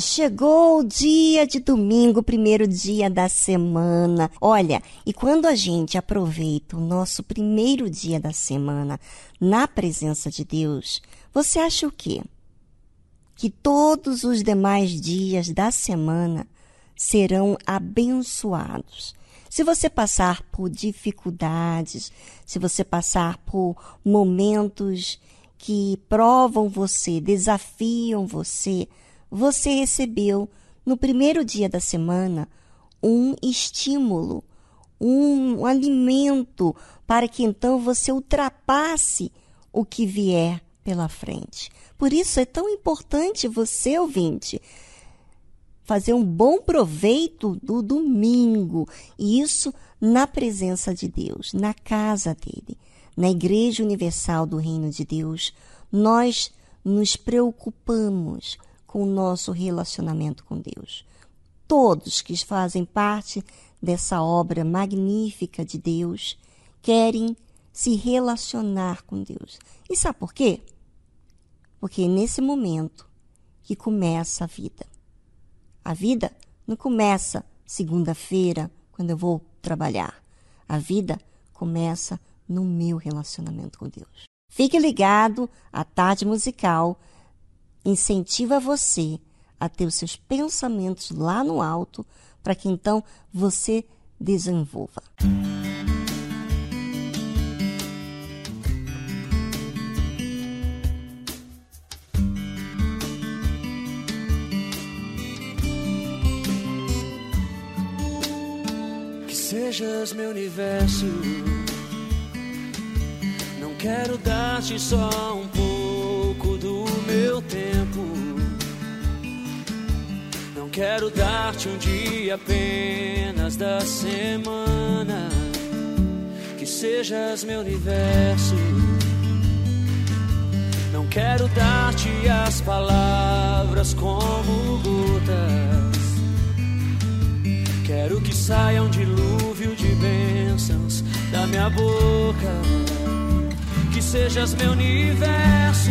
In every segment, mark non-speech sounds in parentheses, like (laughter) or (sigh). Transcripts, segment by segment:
Chegou o dia de domingo, primeiro dia da semana. Olha, e quando a gente aproveita o nosso primeiro dia da semana na presença de Deus, você acha o quê? Que todos os demais dias da semana serão abençoados. Se você passar por dificuldades, se você passar por momentos que provam você, desafiam você, você recebeu no primeiro dia da semana um estímulo, um, alimento para que então você ultrapasse o que vier pela frente. Por isso é tão importante você, ouvinte, fazer um bom proveito do domingo, e isso na presença de Deus, na casa dele, na Igreja Universal do Reino de Deus. Nós nos preocupamos com o nosso relacionamento com Deus. Todos que fazem parte dessa obra magnífica de Deus querem se relacionar com Deus. E sabe por quê? Porque é nesse momento que começa a vida. A vida não começa segunda-feira, quando eu vou trabalhar. A vida começa no meu relacionamento com Deus. Fique ligado à tarde musical incentiva você a ter os seus pensamentos lá no alto, para que então você desenvolva. Que sejas meu universo. Não quero dar-te só um pouco do meu tempo. Não quero dar-te um dia apenas da semana. Que sejas meu universo. Não quero dar-te as palavras como gotas. Quero que saia um dilúvio de bênçãos da minha boca. Que sejas meu universo.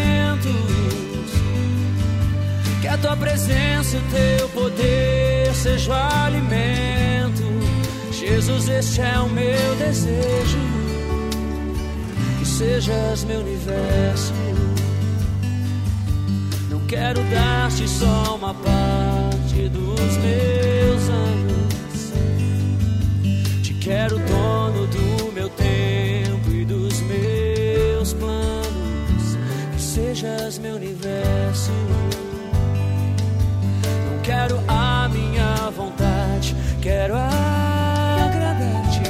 A tua presença e o teu poder seja o alimento. Jesus, este é o meu desejo. Que sejas meu universo. Não quero dar-te só uma parte dos meus anos. Te quero dono do meu tempo e dos meus planos. Que sejas meu universo. Quero a minha vontade, quero agradar-te.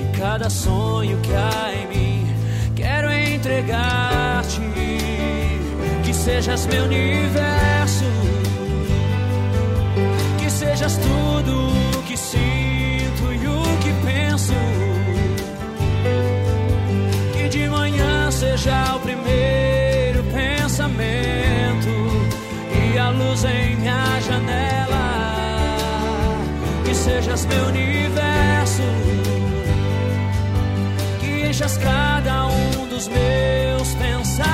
E cada sonho que há em mim, quero entregar-te. Que sejas meu universo. Que sejas tudo o que sinto e o que penso. Que de manhã seja o primeiro em minha janela. Que sejas meu universo. Que enchas cada um dos meus pensamentos.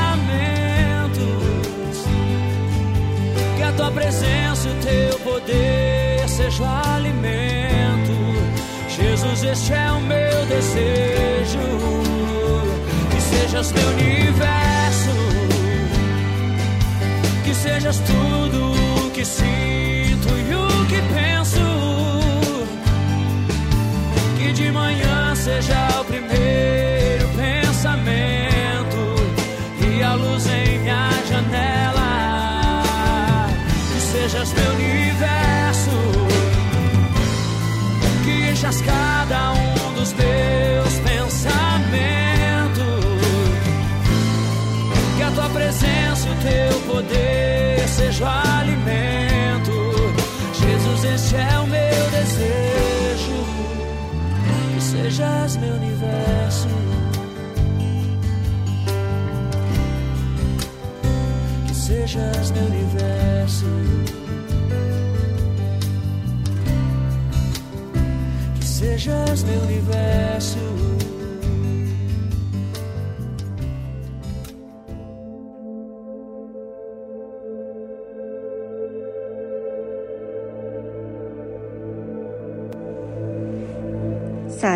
Que a tua presença e o teu poder seja o alimento. Jesus, este é o meu desejo. Que sejas meu universo. Sejas tudo o que sinto e o que penso. Que de manhã seja o primeiro pensamento e a luz em minha janela. Que sejas meu universo. Que enchas teu poder seja alimento. Jesus, este é o meu desejo. Que sejas meu universo. Que sejas meu universo. Que sejas meu universo.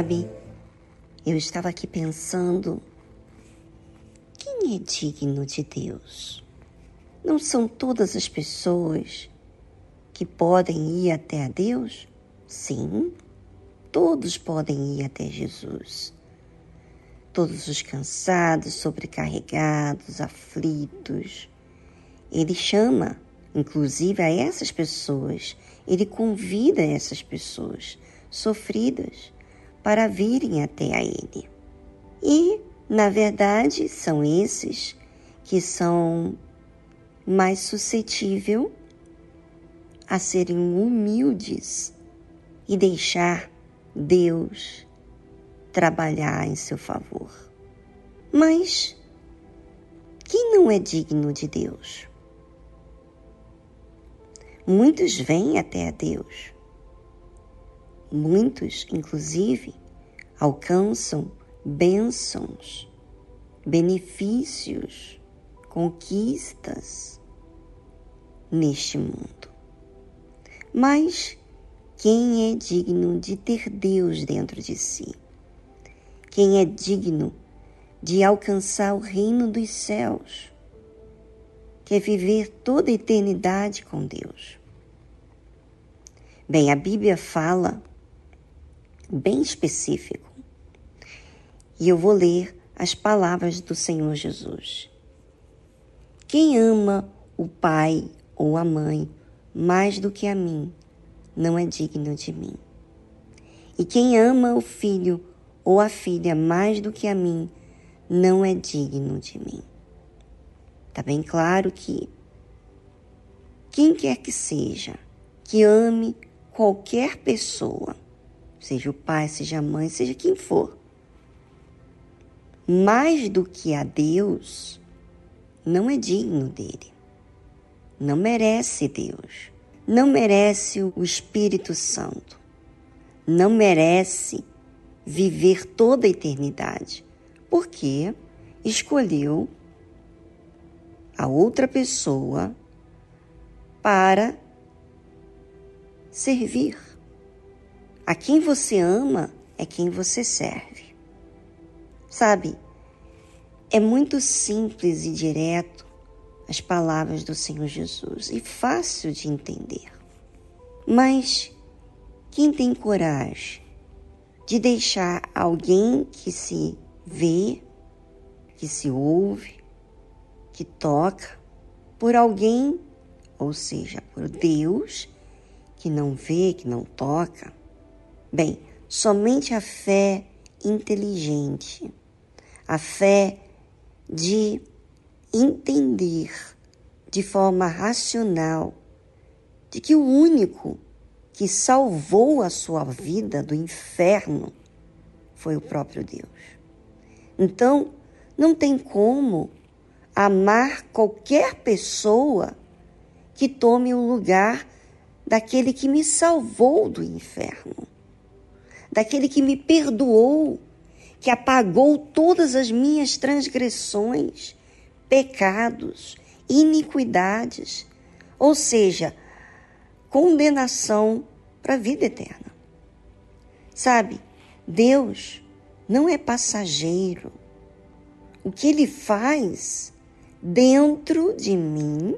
Sabe, eu estava aqui pensando: quem é digno de Deus? Não são todas as pessoas que podem ir até a Deus? Sim, todos podem ir até Jesus. Todos os cansados, sobrecarregados, aflitos. Ele chama, inclusive, a essas pessoas, ele convida essas pessoas sofridas para virem até a Ele. E, na verdade, são esses que são mais suscetíveis a serem humildes e deixar Deus trabalhar em seu favor. Mas quem não é digno de Deus? muitos vêm até a Deus. Muitos, inclusive, alcançam bênçãos, benefícios, conquistas neste mundo. Mas quem é digno de ter Deus dentro de si? Quem é digno de alcançar o reino dos céus? Quer viver toda a eternidade com Deus? Bem, a Bíblia fala bem específico. E eu vou ler as palavras do Senhor Jesus. Quem ama o pai ou a mãe mais do que a mim, não é digno de mim. E quem ama o filho ou a filha mais do que a mim, não é digno de mim. Está bem claro que quem quer que seja, que ame qualquer pessoa, seja o pai, seja a mãe, seja quem for, mais do que a Deus, não é digno dele. Não merece Deus. Não merece o Espírito Santo, não merece viver toda a eternidade, porque escolheu a outra pessoa para servir. A quem você ama é quem você serve. Sabe, é muito simples e direto as palavras do Senhor Jesus e fácil de entender. Mas quem tem coragem de deixar alguém que se vê, que se ouve, que toca, por alguém, ou seja, por Deus, que não vê, que não toca? Bem, somente a fé inteligente, a fé de entender de forma racional de que o único que salvou a sua vida do inferno foi o próprio Deus. Então, não tem como amar qualquer pessoa que tome o lugar daquele que me salvou do inferno, daquele que me perdoou, que apagou todas as minhas transgressões pecados, iniquidades, ou seja, condenação para a vida eterna. Sabe, Deus não é passageiro. O que ele faz dentro de mim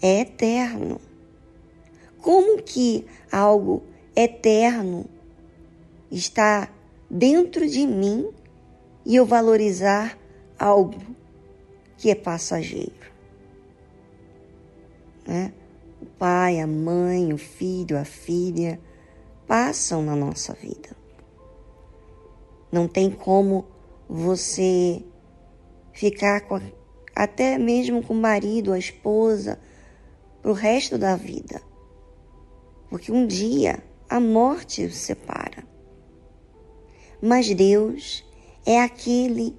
é eterno. Como que algo eterno está dentro de mim e eu valorizar algo que é passageiro. Né? O pai, a mãe, o filho, a filha passam na nossa vida. Não tem como você ficar com, até mesmo com o marido, a esposa, para o resto da vida. Porque um dia a morte os separa. Mas Deus é aquele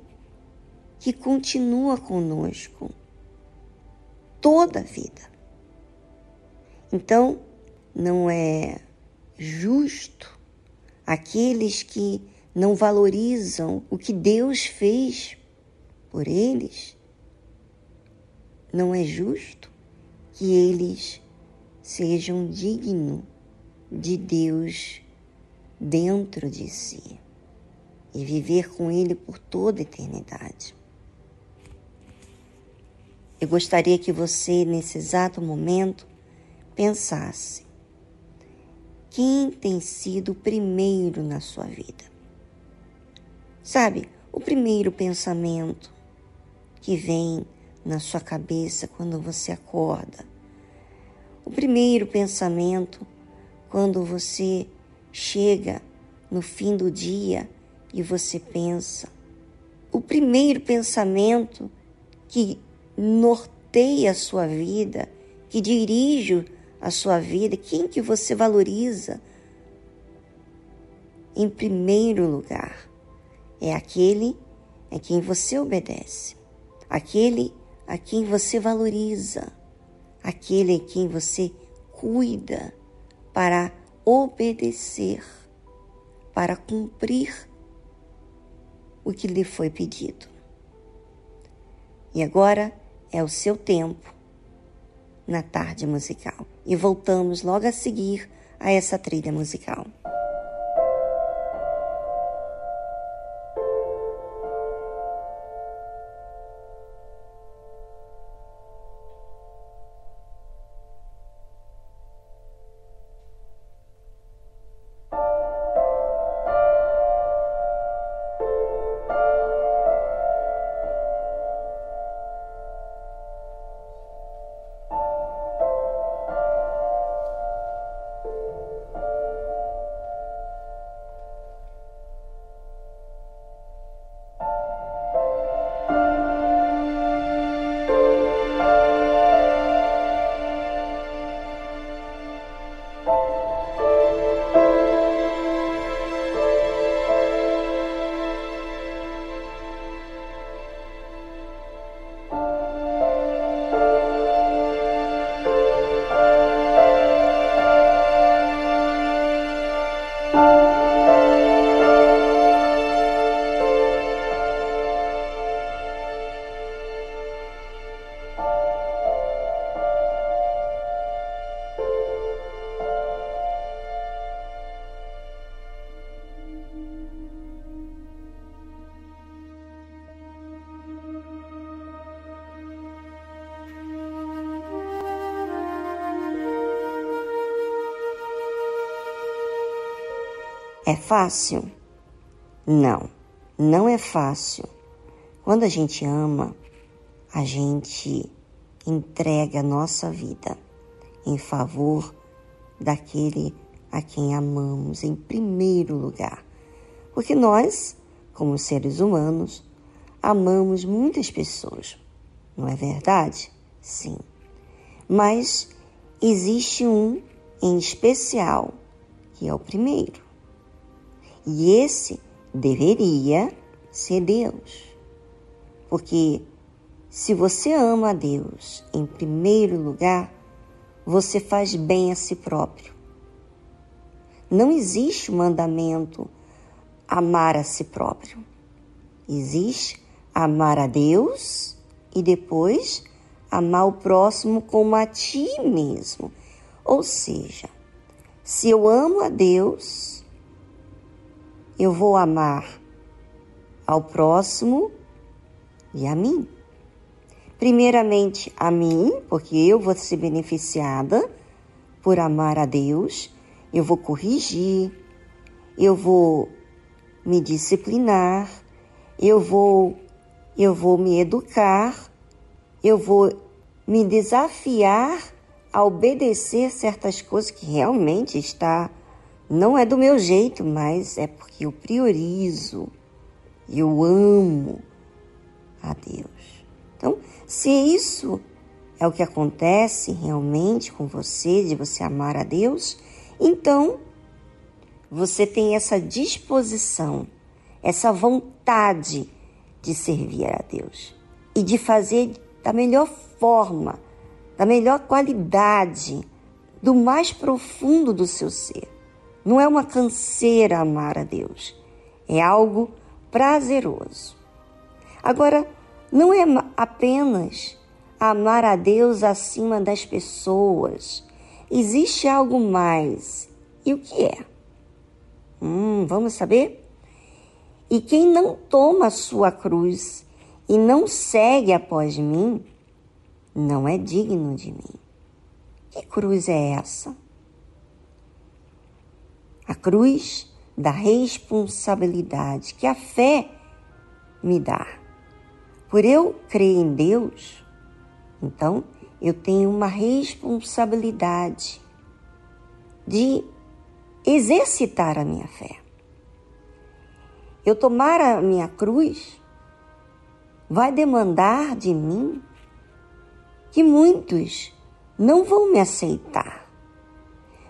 que continua conosco toda a vida. Então, não é justo aqueles que não valorizam o que Deus fez por eles. Não é justo que eles sejam dignos de Deus dentro de si e viver com Ele por toda a eternidade. Eu gostaria que você, nesse exato momento, pensasse: quem tem sido o primeiro na sua vida? Sabe, o primeiro pensamento que vem na sua cabeça quando você acorda. O primeiro pensamento quando você chega no fim do dia e você pensa. O primeiro pensamento que norteia a sua vida, que dirige a sua vida, quem que você valoriza? Em primeiro lugar, é aquele a quem você obedece, aquele a quem você valoriza, aquele a quem você cuida para obedecer, para cumprir o que lhe foi pedido. E agora é o seu tempo na tarde musical. E voltamos logo a seguir a essa trilha musical. Fácil? Não, não é fácil. Quando a gente ama, a gente entrega a nossa vida em favor daquele a quem amamos em primeiro lugar. Porque nós, como seres humanos, amamos muitas pessoas, não é verdade? Sim. Mas existe um em especial, que é o primeiro. E esse deveria ser Deus. Porque se você ama a Deus em primeiro lugar, você faz bem a si próprio. Não existe o mandamento amar a si próprio. Existe amar a Deus e depois amar o próximo como a ti mesmo. Ou seja, se eu amo a Deus, eu vou amar ao próximo e a mim. Primeiramente a mim, porque eu vou ser beneficiada por amar a Deus, eu vou corrigir, eu vou me disciplinar, eu vou eu vou me educar, eu vou me desafiar a obedecer certas coisas que realmente está não é do meu jeito, mas é porque eu priorizo, eu amo a Deus. Então, se isso é o que acontece realmente com você, de você amar a Deus, então você tem essa disposição, essa vontade de servir a Deus e de fazer da melhor forma, da melhor qualidade, do mais profundo do seu ser. Não é uma canseira amar a Deus, é algo prazeroso. Agora, não é apenas amar a Deus acima das pessoas. Existe algo mais. E o que é? Hum, vamos saber? E quem não toma a sua cruz e não segue após mim, não é digno de mim. Que cruz é essa? A cruz da responsabilidade que a fé me dá. Por eu crer em Deus, então eu tenho uma responsabilidade de exercitar a minha fé. Eu tomar a minha cruz vai demandar de mim que muitos não vão me aceitar.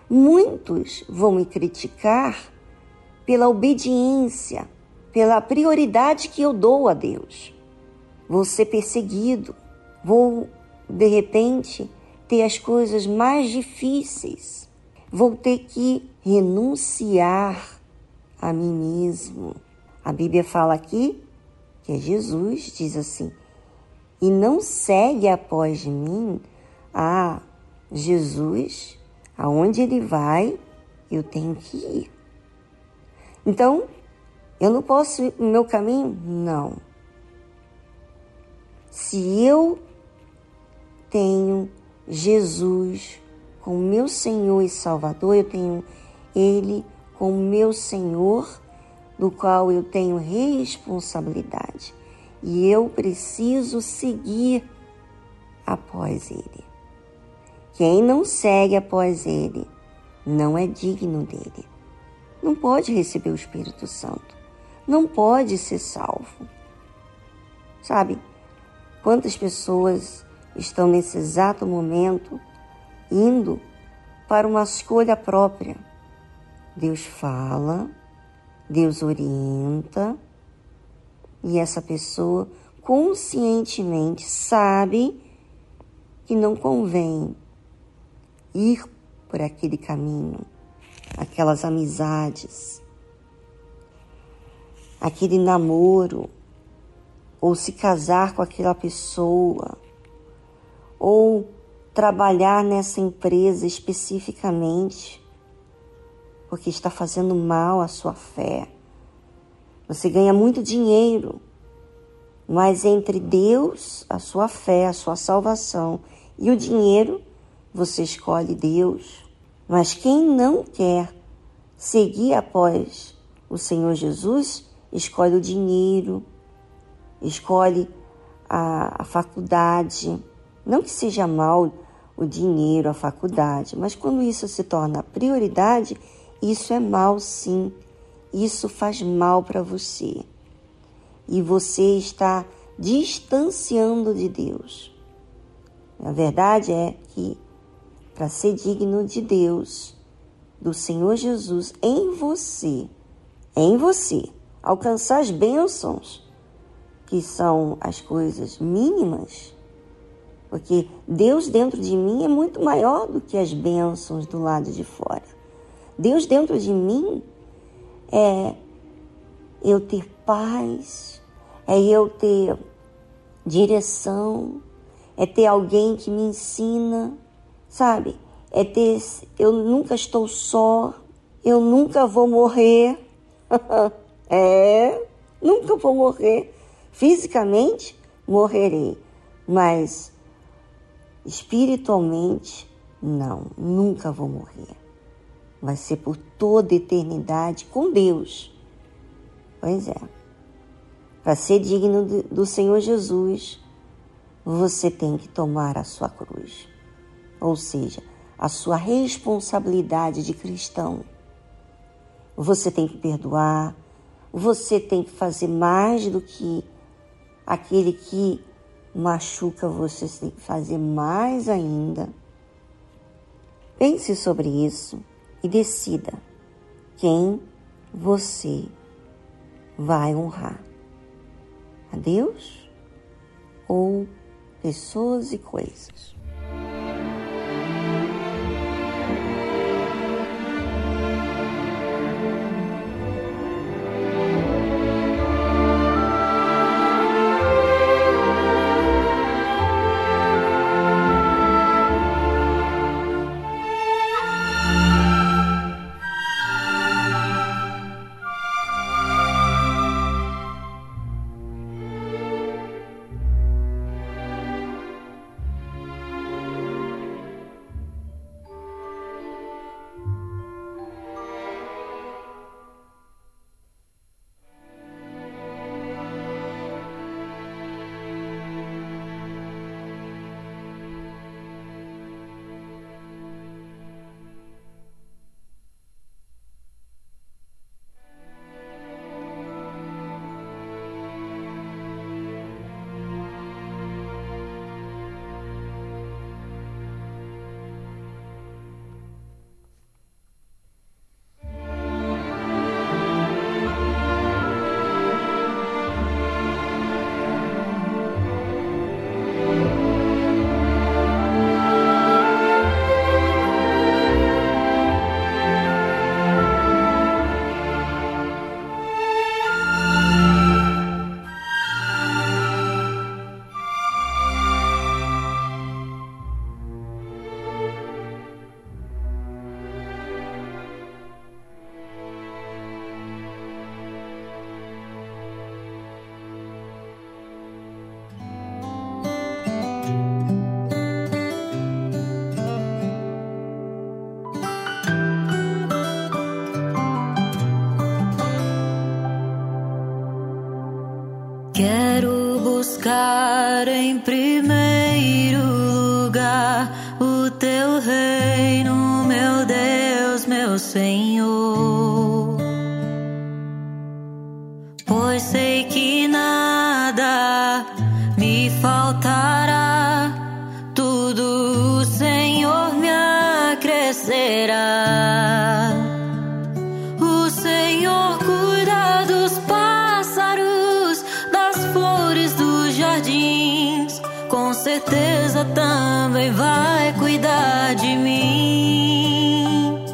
Muitos vão me criticar pela obediência, pela prioridade que eu dou a Deus. Vou ser perseguido, vou de repente ter as coisas mais difíceis. Vou ter que renunciar a mim mesmo. A Bíblia fala aqui que é Jesus, diz assim: e não segue após mim. Ah, Jesus, aonde ele vai, eu tenho que ir. Então, eu não posso ir no meu caminho? Não. Se eu tenho Jesus como meu Senhor e Salvador, eu tenho Ele como meu Senhor, do qual eu tenho responsabilidade. E eu preciso seguir após Ele. Quem não segue após Ele não é digno dele. Não pode receber o Espírito Santo. Não pode ser salvo. Sabe, quantas pessoas estão nesse exato momento indo para uma escolha própria? Deus fala, Deus orienta, e essa pessoa conscientemente sabe que não convém ir por aquele caminho, aquelas amizades, aquele namoro, ou se casar com aquela pessoa, ou trabalhar nessa empresa especificamente, porque está fazendo mal à sua fé. Você ganha muito dinheiro, mas entre Deus, a sua fé, a sua salvação e o dinheiro, você escolhe Deus. Mas quem não quer seguir após o Senhor Jesus, escolhe o dinheiro, escolhe a, a faculdade. Não que seja mal o dinheiro, a faculdade, mas quando isso se torna prioridade, isso é mal sim. Isso faz mal para você. E você está distanciando de Deus. A verdade é que para ser digno de Deus, do Senhor Jesus em você, em você, alcançar as bênçãos, que são as coisas mínimas, porque Deus dentro de mim é muito maior do que as bênçãos do lado de fora. Deus dentro de mim é eu ter paz, é eu ter direção, é ter alguém que me ensina, sabe? É ter, eu nunca estou só, eu nunca vou morrer. (laughs) é, nunca vou morrer. Fisicamente morrerei, mas espiritualmente não, nunca vou morrer. Vai ser por toda eternidade com Deus. Pois é. Para ser digno do Senhor Jesus, você tem que tomar a sua cruz ou seja, a sua responsabilidade de cristão. Você tem que perdoar, você tem que fazer mais do que aquele que machuca você, tem que fazer mais ainda. Pense sobre isso e decida quem você vai honrar: a Deus ou pessoas e coisas. será. O Senhor cuida dos pássaros, das flores dos jardins. Com certeza também vai cuidar de mim.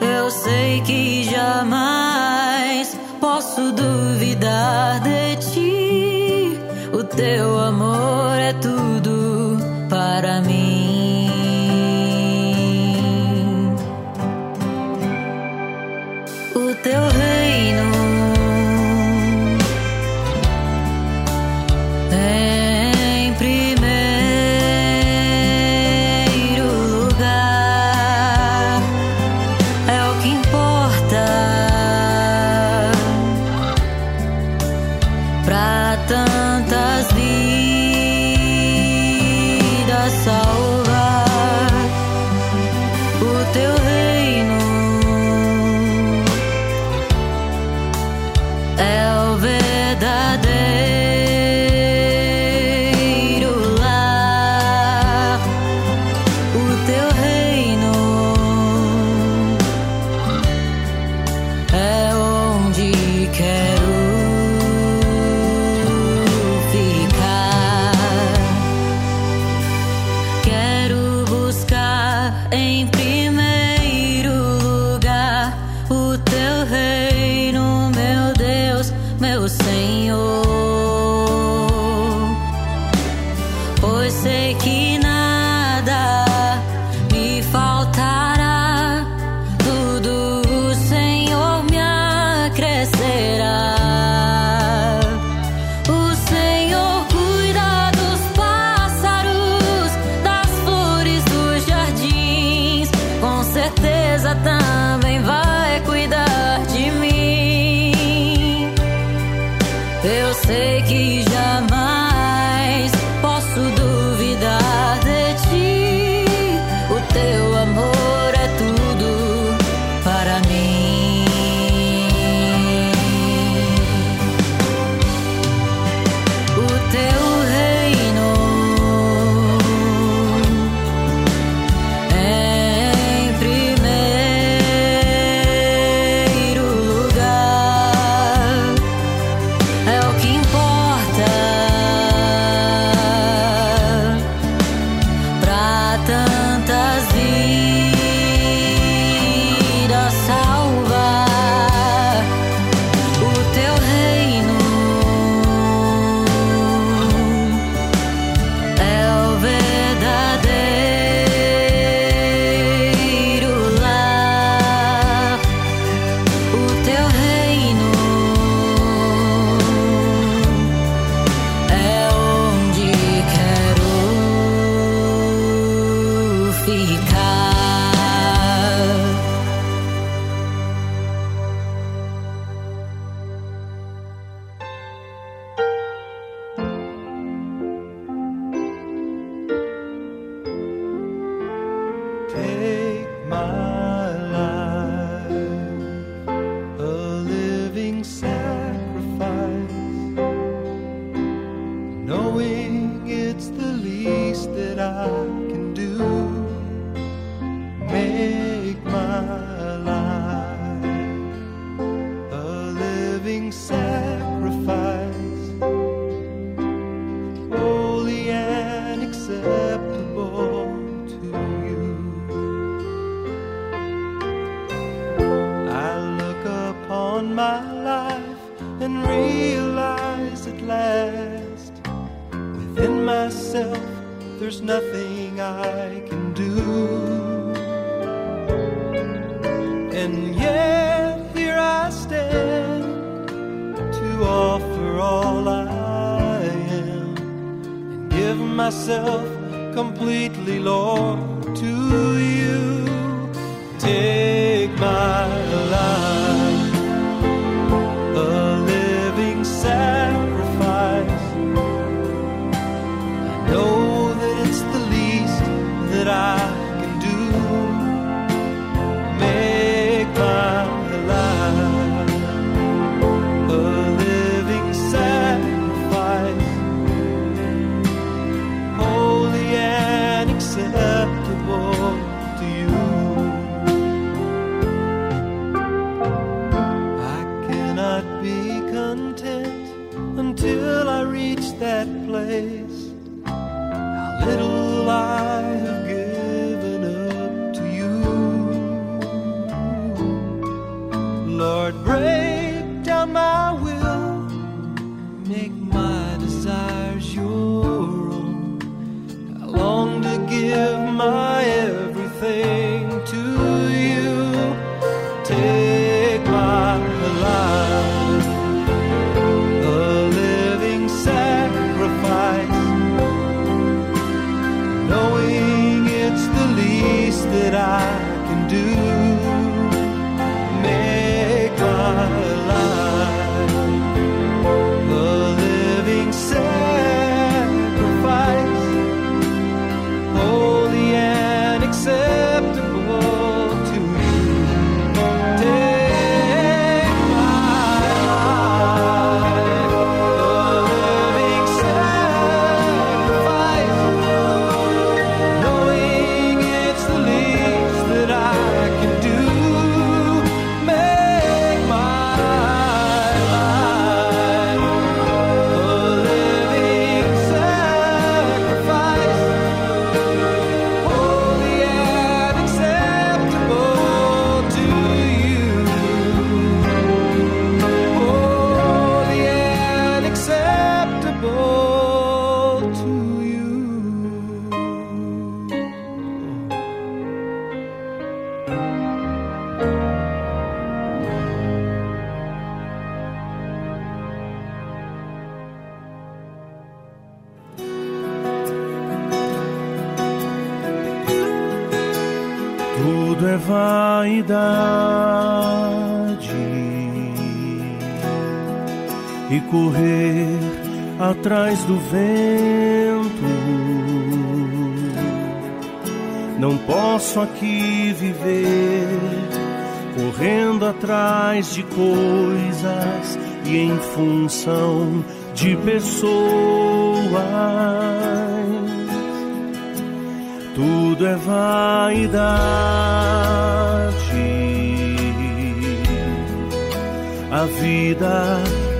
Eu sei que jamais posso duvidar de ti, o teu amor myself completely, Lord, to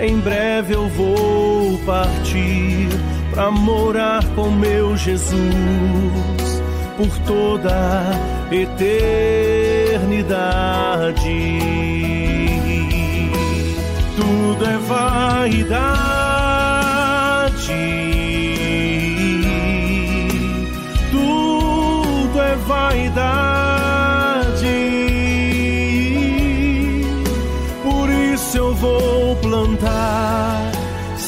Em breve eu vou partir para morar com meu Jesus por toda a eternidade. Tudo é vaidade. Tudo é vaidade. Por isso eu vou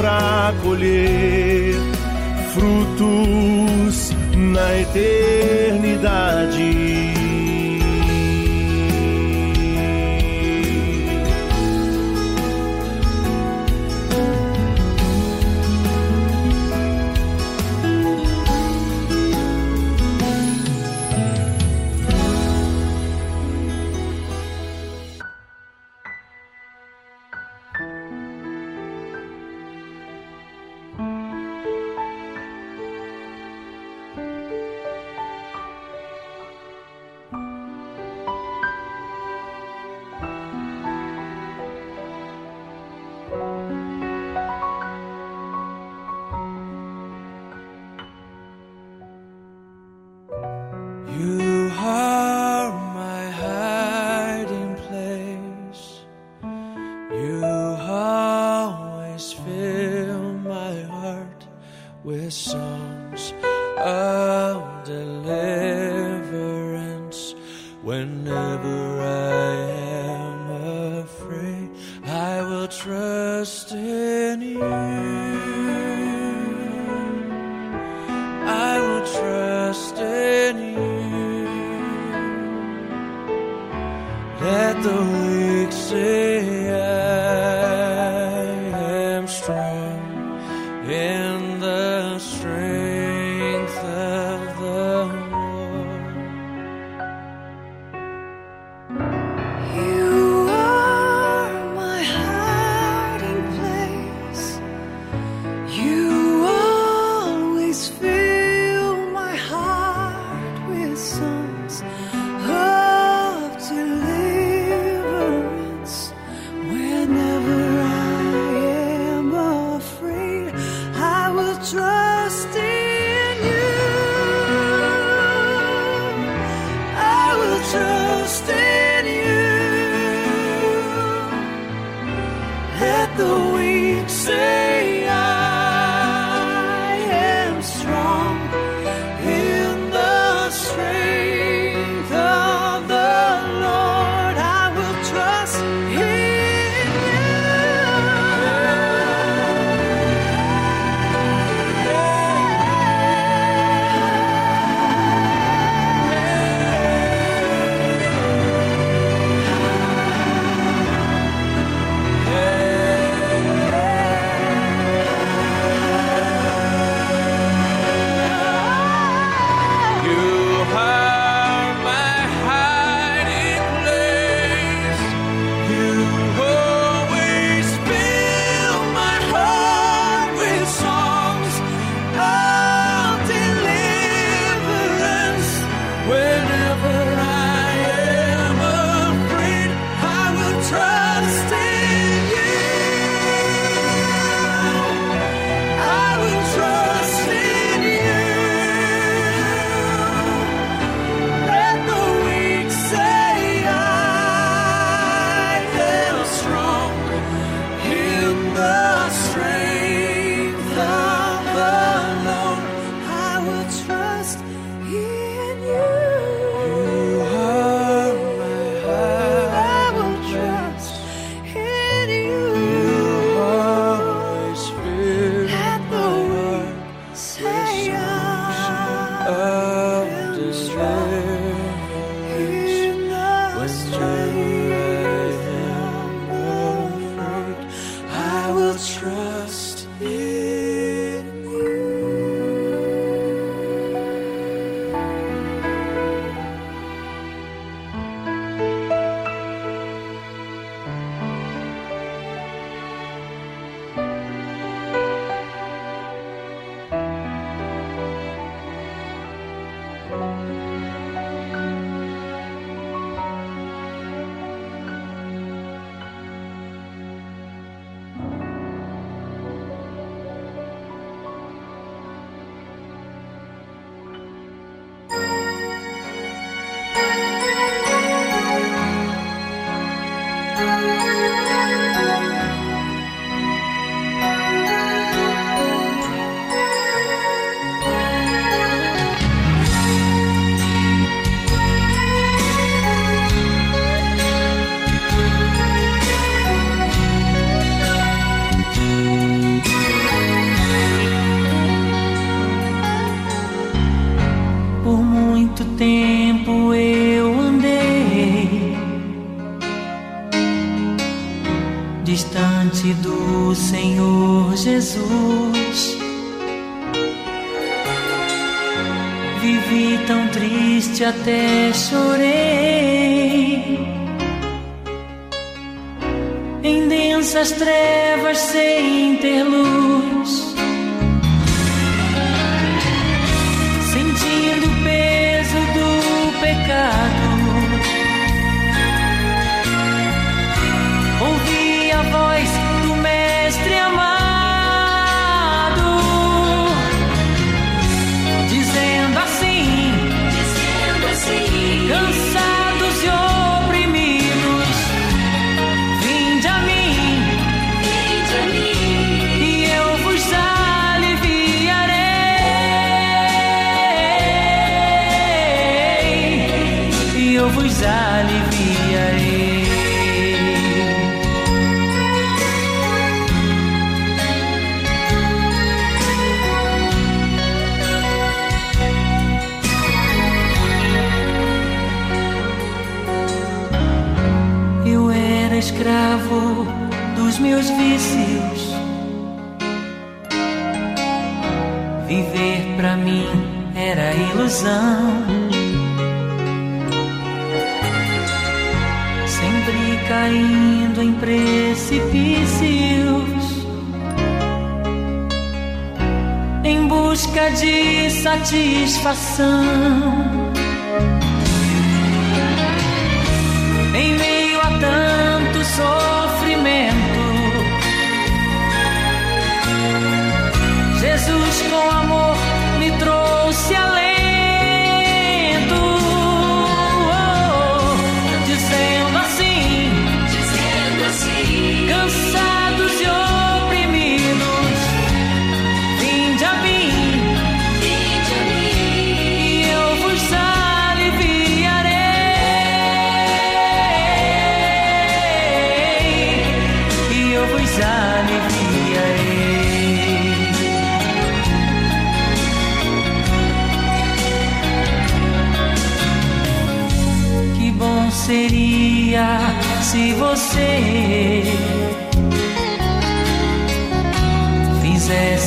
para colher frutos na eternidade.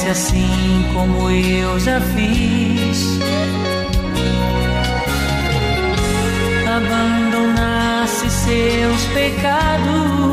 Fizesse assim como eu já fiz. Abandonasse seus pecados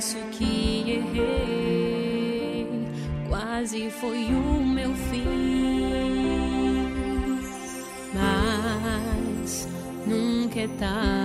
confesso que errei, quase foi o meu fim, mas nunca é tarde.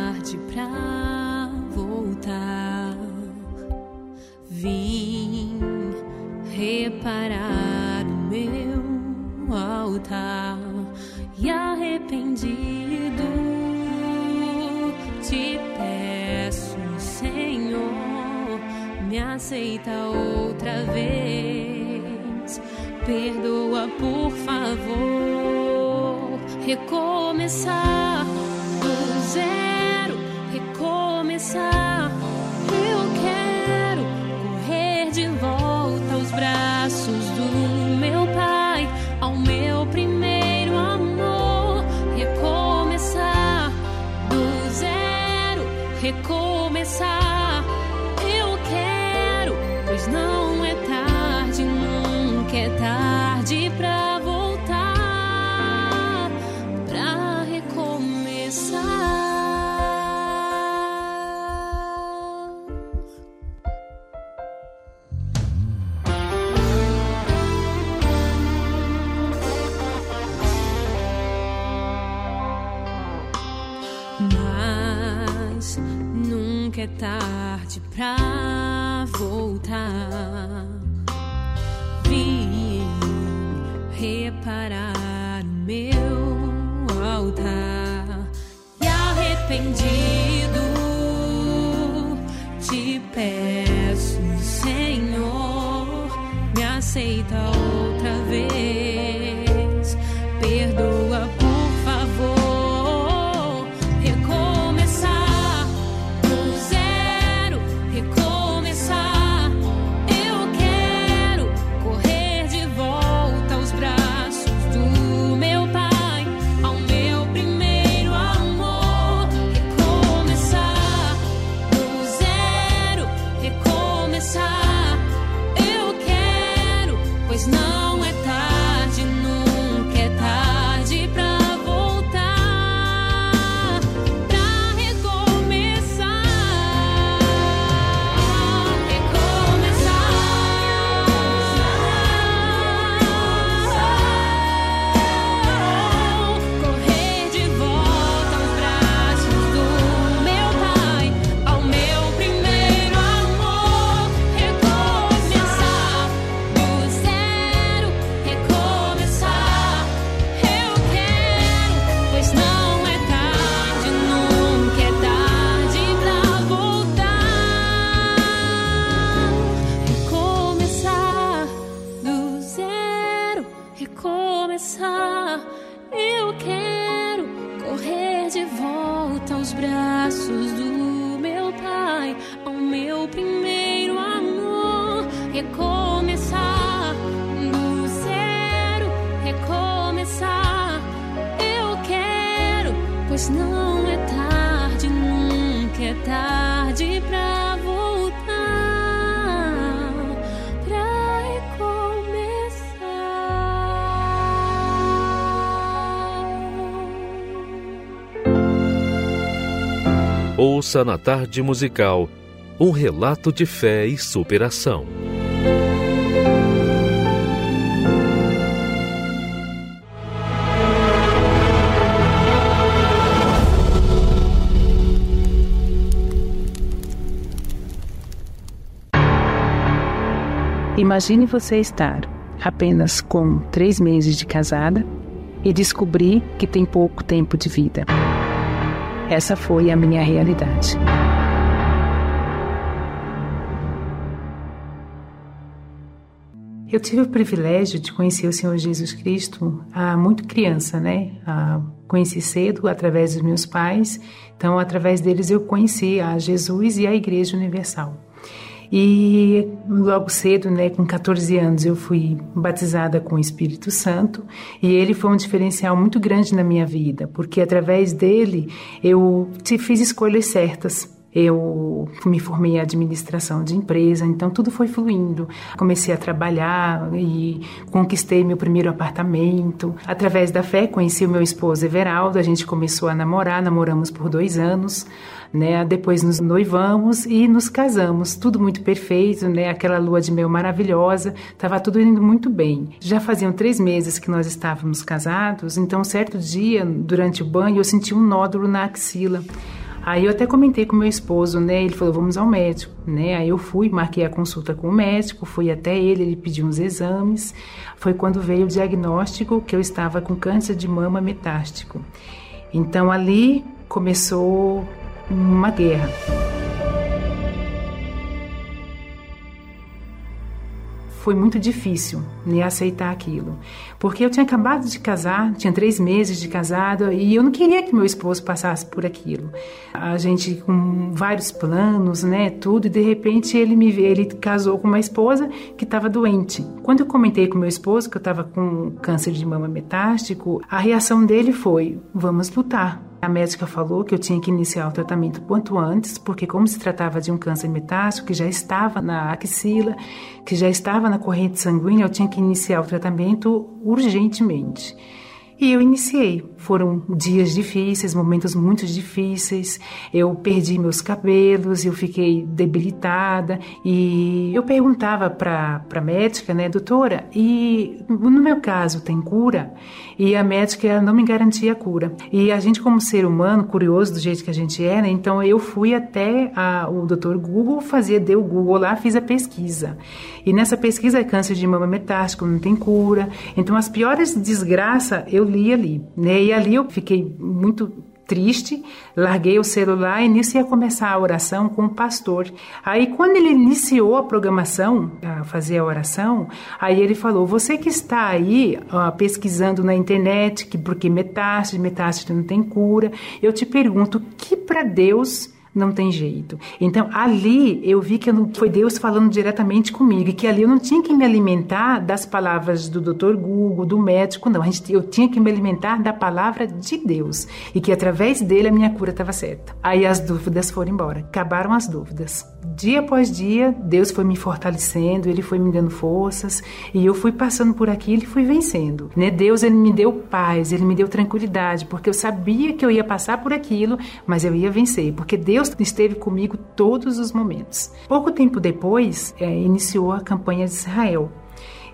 Ouça na tarde musical um relato de fé e superação. Imagine você estar apenas com três meses de casada e descobrir que tem pouco tempo de vida. Essa foi a minha realidade. Eu tive o privilégio de conhecer o Senhor Jesus Cristo há muito criança, né? Ah, conheci cedo através dos meus pais, então através deles eu conheci a Jesus e a Igreja Universal. E logo cedo, né, com 14 anos, eu fui batizada com o Espírito Santo e ele foi um diferencial muito grande na minha vida, porque através dele eu fiz escolhas certas. Eu me formei em administração de empresa, então tudo foi fluindo. Comecei a trabalhar e conquistei meu primeiro apartamento. Através da fé, conheci o meu esposo Everaldo, a gente começou a namorar, namoramos por dois anos. Né? Depois nos noivamos e nos casamos, tudo muito perfeito, né? Aquela lua de mel maravilhosa, estava tudo indo muito bem. Já faziam três meses que nós estávamos casados, então certo dia, durante o banho, eu senti um nódulo na axila. Aí eu até comentei com meu esposo, né? Ele falou, vamos ao médico, né? Aí eu fui, marquei a consulta com o médico, fui até ele, ele pediu uns exames. Foi quando veio o diagnóstico que eu estava com câncer de mama metástico. Então ali começou uma guerra. foi muito difícil né, aceitar aquilo. Porque eu tinha acabado de casar, tinha três meses de casado e eu não queria que meu esposo passasse por aquilo. A gente com vários planos, né, tudo, e de repente ele me ele casou com uma esposa que estava doente. Quando eu comentei com meu esposo que eu estava com câncer de mama metástico, a reação dele foi: vamos lutar. A médica falou que eu tinha que iniciar o tratamento quanto antes, porque como se tratava de um câncer metástico que já estava na axila, que já estava na corrente sanguínea, eu tinha que iniciar o tratamento urgentemente. E eu iniciei. Foram dias difíceis, momentos muito difíceis. Eu perdi meus cabelos, eu fiquei debilitada e eu perguntava para a médica, né, doutora, e no meu caso tem cura? E a médica não me garantia a cura. E a gente como ser humano, curioso do jeito que a gente é, né, então eu fui até a, o doutor Google, fazia, deu o Google lá, fiz a pesquisa. E nessa pesquisa, câncer de mama metástico não tem cura. Então as piores desgraças eu li ali, né? E ali eu fiquei muito triste, larguei o celular e nisso ia começar a oração com o pastor. Aí quando ele iniciou a programação, a fazer a oração, aí ele falou: "Você que está aí ó, pesquisando na internet que porque metástase, metástase não tem cura, eu te pergunto, que para Deus não tem jeito. Então, ali eu vi que não, foi Deus falando diretamente comigo, e que ali eu não tinha que me alimentar das palavras do Dr. Google, do médico, não. Gente, eu tinha que me alimentar da palavra de Deus, e que através dele a minha cura estava certa. Aí as dúvidas foram embora, acabaram as dúvidas. Dia após dia, Deus foi me fortalecendo, ele foi me dando forças, e eu fui passando por aquilo e fui vencendo. Né? Deus, ele me deu paz, ele me deu tranquilidade, porque eu sabia que eu ia passar por aquilo, mas eu ia vencer, porque Deus Deus esteve comigo todos os momentos. Pouco tempo depois, é, iniciou a campanha de Israel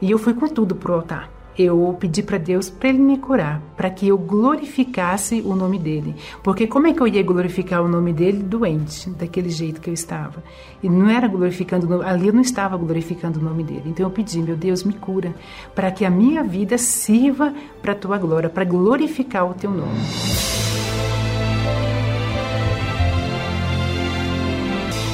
e eu fui com tudo pro altar. Eu pedi para Deus para ele me curar, para que eu glorificasse o nome dele. Porque como é que eu ia glorificar o nome dele doente, daquele jeito que eu estava? E não era glorificando, ali eu não estava glorificando o nome dele. Então eu pedi, meu Deus, me cura, para que a minha vida sirva para a tua glória, para glorificar o teu nome.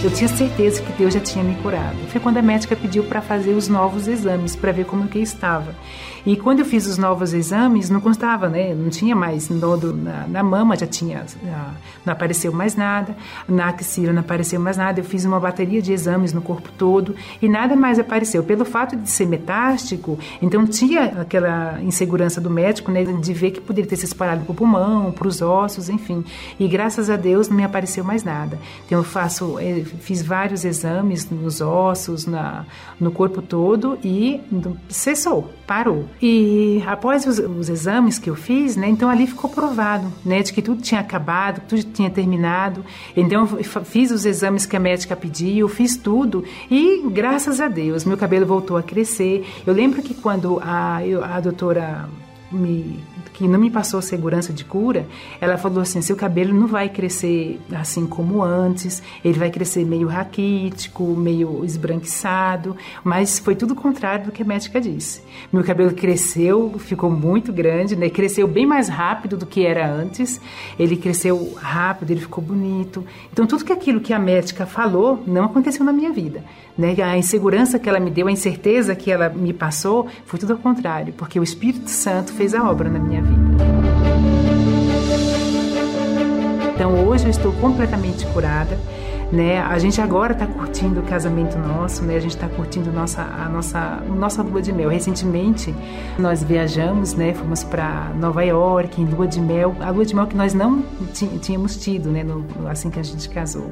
Eu tinha certeza que Deus já tinha me curado. Foi quando a médica pediu para fazer os novos exames, para ver como que estava. E quando eu fiz os novos exames, não constava, né? Não tinha mais nodo na, na mama, já tinha, já não apareceu mais nada. Na axila não apareceu mais nada. Eu fiz uma bateria de exames no corpo todo e nada mais apareceu. Pelo fato de ser metástico, então tinha aquela insegurança do médico, né? De ver que poderia ter se espalhado para o pulmão, para os ossos, enfim. E graças a Deus não me apareceu mais nada. Então eu faço, eu fiz vários exames nos ossos, na, no corpo todo e cessou, parou. E após os, os, exames que eu fiz, né, então ali ficou provado, né, de que tudo tinha acabado, tudo tinha terminado. Então fiz os exames que a médica pediu, fiz tudo e graças a Deus meu cabelo voltou a crescer. Eu lembro que quando a, a doutora me que não me passou segurança de cura, ela falou assim: seu cabelo não vai crescer assim como antes, ele vai crescer meio raquítico, meio esbranquiçado, mas foi tudo o contrário do que a médica disse. Meu cabelo cresceu, ficou muito grande, né? Cresceu bem mais rápido do que era antes. Ele cresceu rápido, ele ficou bonito. Então tudo que aquilo que a médica falou não aconteceu na minha vida. Né? A insegurança que ela me deu, a incerteza que ela me passou, foi tudo ao contrário, porque o Espírito Santo fez a obra na minha vida. Então hoje eu estou completamente curada. Né? A gente agora está curtindo o casamento nosso, né? A gente está curtindo nossa, a nossa, nossa lua de mel. Recentemente nós viajamos, né? Fomos para Nova York em lua de mel, a lua de mel que nós não tínhamos tido, né? No, assim que a gente casou.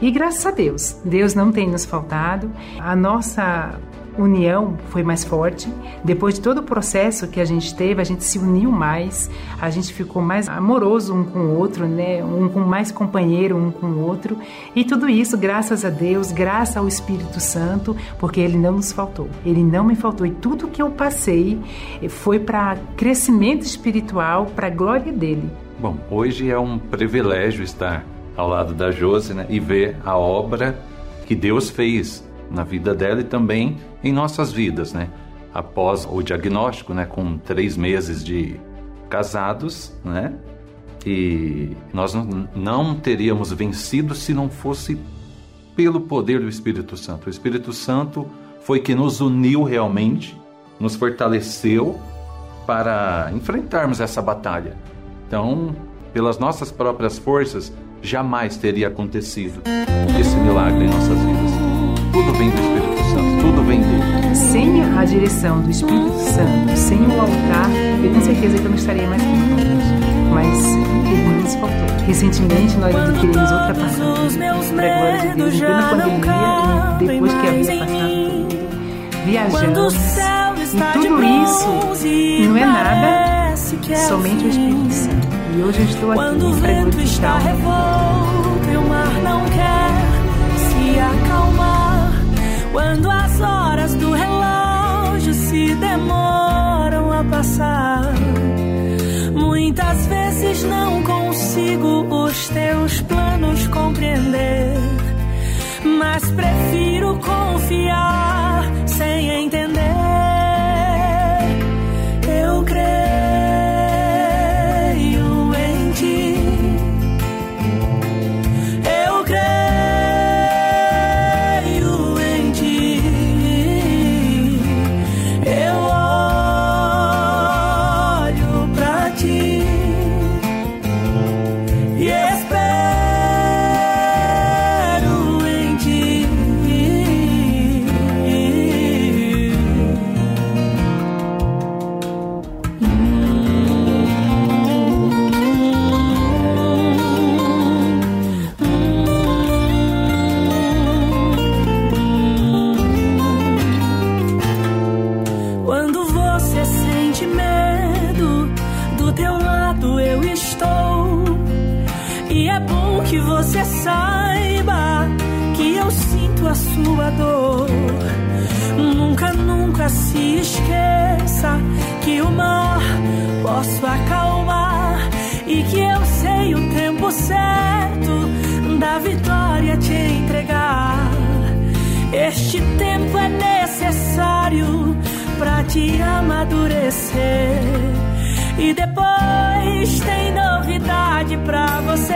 E graças a Deus, Deus não tem nos faltado. A nossa união foi mais forte. Depois de todo o processo que a gente teve, a gente se uniu mais, a gente ficou mais amoroso um com o outro, né? Um com mais companheiro um com o outro. E tudo isso, graças a Deus, graças ao Espírito Santo, porque ele não nos faltou. Ele não me faltou. E tudo que eu passei foi para crescimento espiritual, para glória dele. Bom, hoje é um privilégio estar ao lado da Josi né, e ver a obra que Deus fez na vida dela e também em nossas vidas, né? Após o diagnóstico, né, com três meses de casados, né? E nós não teríamos vencido se não fosse pelo poder do Espírito Santo. O Espírito Santo foi que nos uniu realmente, nos fortaleceu para enfrentarmos essa batalha. Então, pelas nossas próprias forças, jamais teria acontecido esse milagre em nossas vidas. Tudo vem do Espírito Santo, tudo vem dele. Sem a direção do Espírito Santo, sem o altar, eu tenho certeza que eu não estaria mais aqui com Deus. Mas irmãos faltou. Recentemente nós adquirimos outra passagem para a glória de Deus, em plena pandemia, e depois que havia passado tudo, viajamos. E tudo isso não é nada, somente o Espírito Santo. E hoje eu estou aqui Quando o para vento está glorificar revolto e o mar não quer se acalmar. Quando as horas do relógio se demoram a passar. Muitas vezes não consigo os teus planos compreender. Mas prefiro confiar sem entender. E depois tem novidade pra você.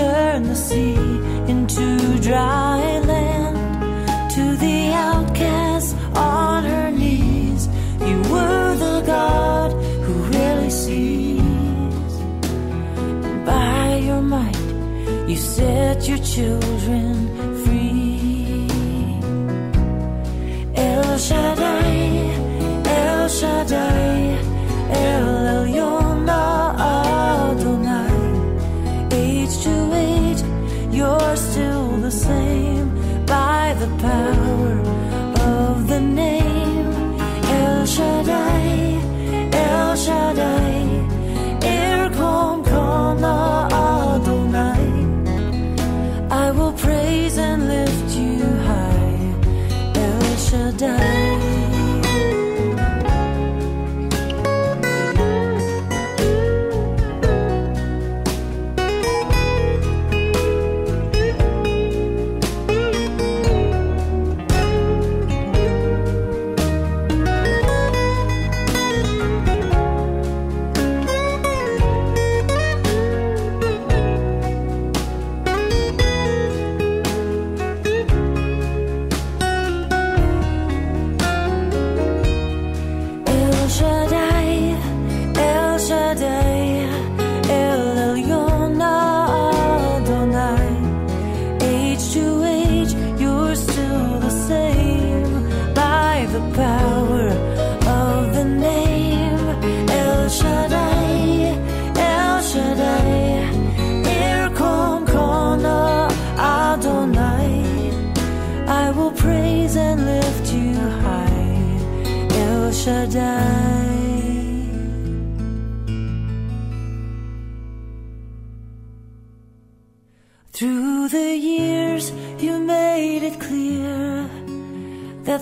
Turn the sea into dry land. To the outcast on her knees, you were the God who really sees. And by your might, you set your children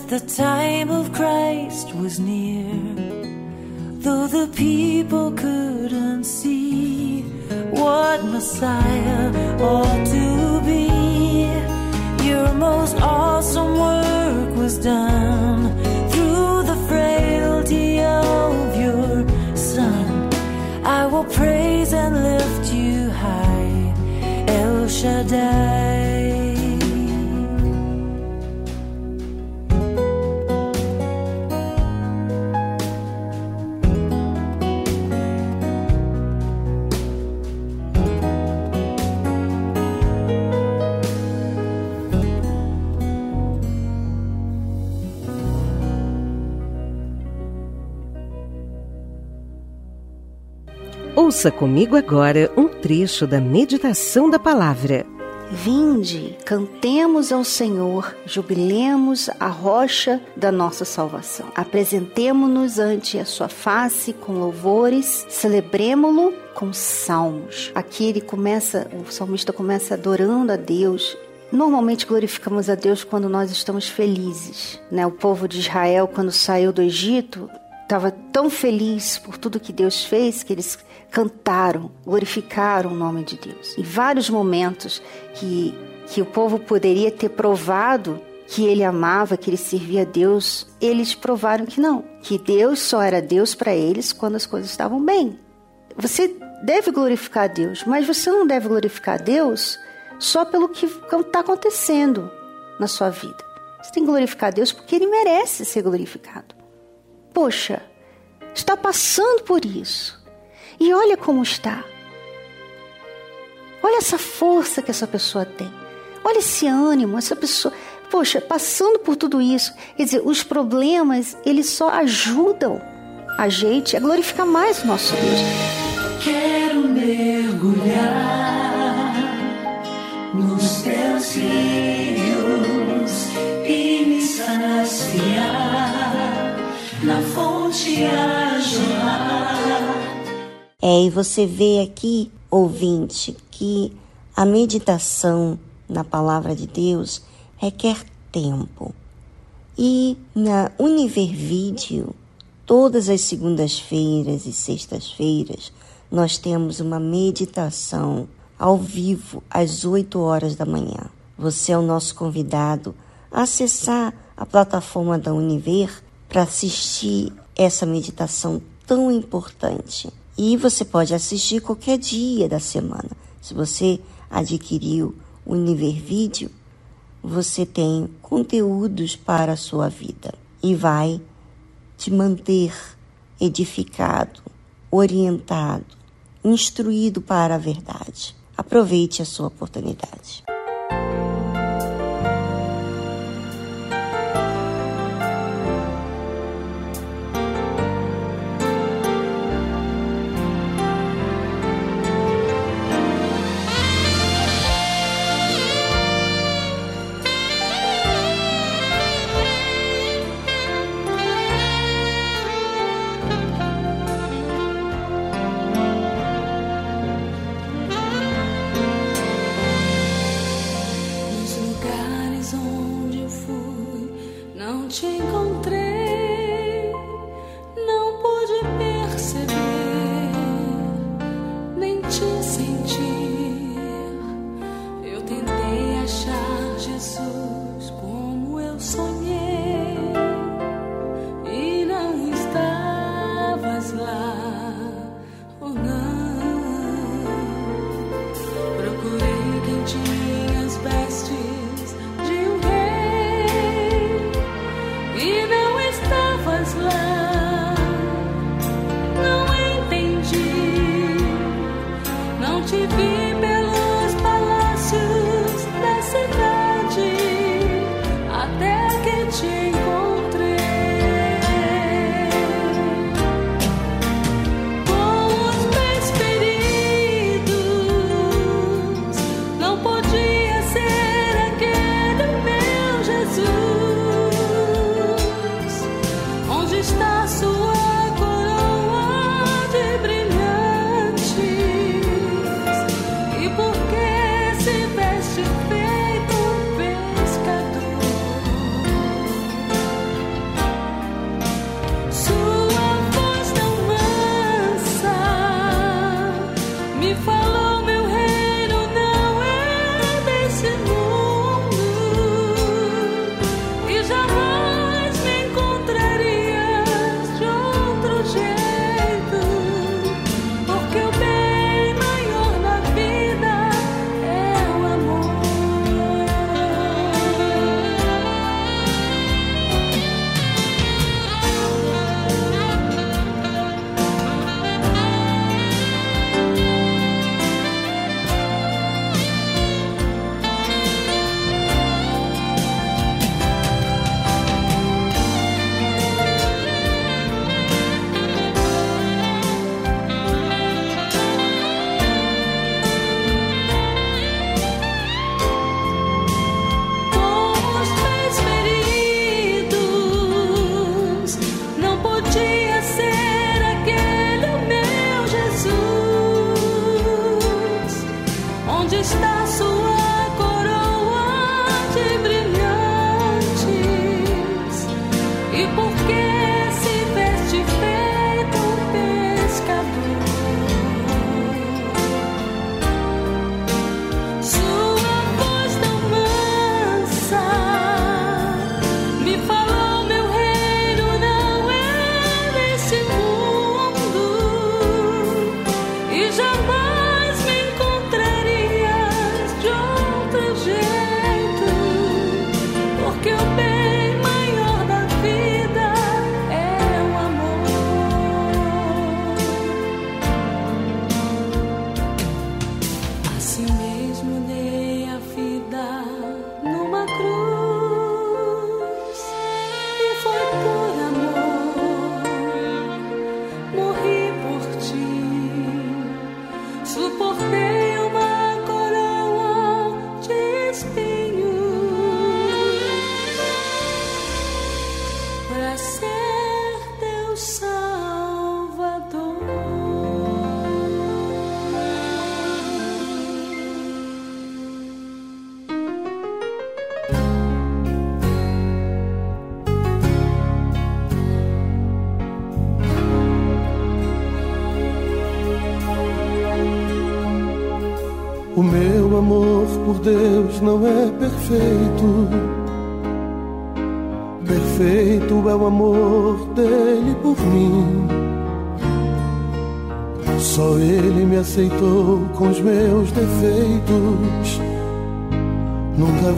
the time of Christ was near. Though the people couldn't see what Messiah ought to be, your most awesome work was done through the frailty of your Son. I will praise and lift you high, El Shaddai. Ouça comigo agora um trecho da meditação da palavra. Vinde, cantemos ao Senhor, jubilemos a rocha da nossa salvação. Apresentemo-nos ante a sua face com louvores, celebremo-lo com salmos. Aqui ele começa, o salmista começa adorando a Deus. Normalmente glorificamos a Deus quando nós estamos felizes, né? O povo de Israel quando saiu do Egito estava tão feliz por tudo que Deus fez que eles cantaram, glorificaram o nome de Deus. Em vários momentos que, que o povo poderia ter provado que ele amava, que ele servia a Deus, eles provaram que não, que Deus só era Deus para eles quando as coisas estavam bem. Você deve glorificar a Deus, mas você não deve glorificar a Deus só pelo que está acontecendo na sua vida. Você tem que glorificar a Deus porque ele merece ser glorificado. Poxa, está passando por isso. E olha como está. Olha essa força que essa pessoa tem. Olha esse ânimo, essa pessoa. Poxa, passando por tudo isso. Quer dizer, os problemas, eles só ajudam a gente a glorificar mais o nosso Deus. Quero mergulhar nos teus rios e me saciar na fonte a jorrar. É, e você vê aqui, ouvinte, que a meditação na palavra de Deus requer tempo. E na Univer Vídeo, todas as segundas-feiras e sextas-feiras, nós temos uma meditação ao vivo às 8 horas da manhã. Você é o nosso convidado a acessar a plataforma da Univer para assistir essa meditação tão importante. E você pode assistir qualquer dia da semana. Se você adquiriu o Univer Vídeo, você tem conteúdos para a sua vida e vai te manter edificado, orientado, instruído para a verdade. Aproveite a sua oportunidade.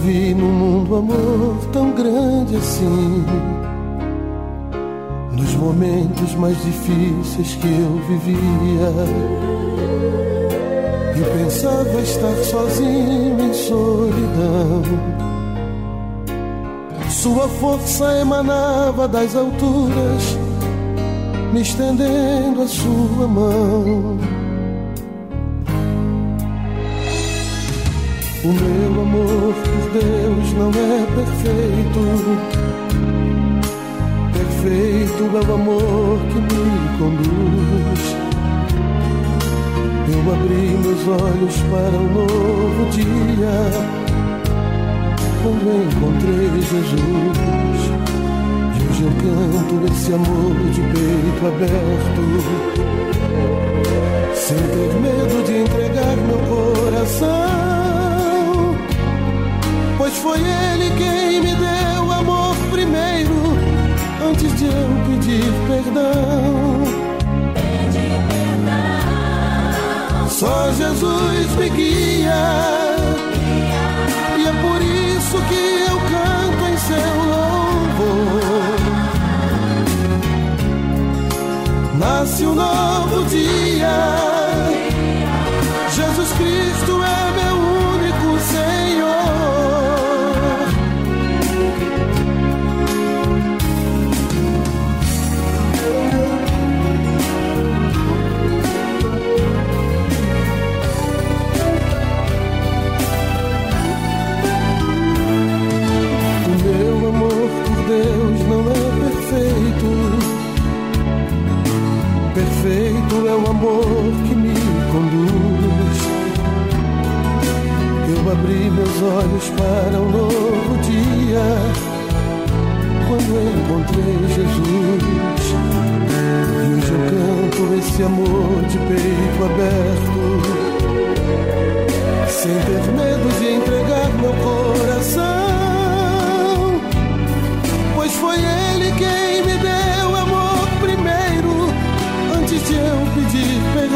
Vi no mundo amor tão grande assim. Nos momentos mais difíceis que eu vivia, e pensava estar sozinho em solidão. Sua força emanava das alturas, me estendendo a sua mão. O meu amor por Deus não é perfeito. Perfeito é o amor que me conduz. Eu abri meus olhos para um novo dia. Quando encontrei Jesus. E hoje eu canto esse amor de peito aberto. Sem ter medo de entregar meu coração pois foi ele quem me deu amor primeiro, antes de eu pedir perdão. Só Jesus me guia, e é por isso que eu canto em seu louvor. Nasce um novo dia, amor que me conduz. Eu abri meus olhos para um novo dia quando encontrei Jesus. E hoje eu canto esse amor de peito aberto sem ter medo de entregar meu coração, pois foi Ele quem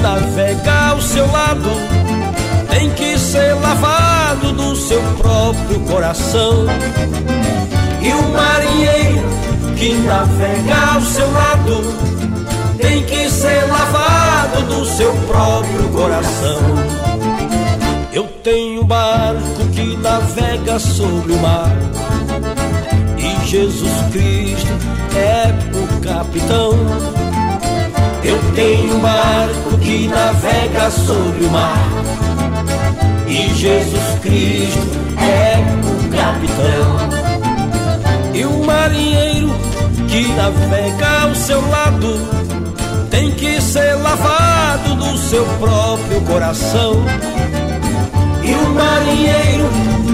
Navega ao seu lado tem que ser lavado do seu próprio coração. E o marinheiro que navega ao seu lado tem que ser lavado do seu próprio coração. Eu tenho um barco que navega sobre o mar e Jesus Cristo é o capitão. Eu tenho um barco que navega sobre o mar e Jesus Cristo é o capitão. E o marinheiro que navega ao seu lado tem que ser lavado do seu próprio coração. E o marinheiro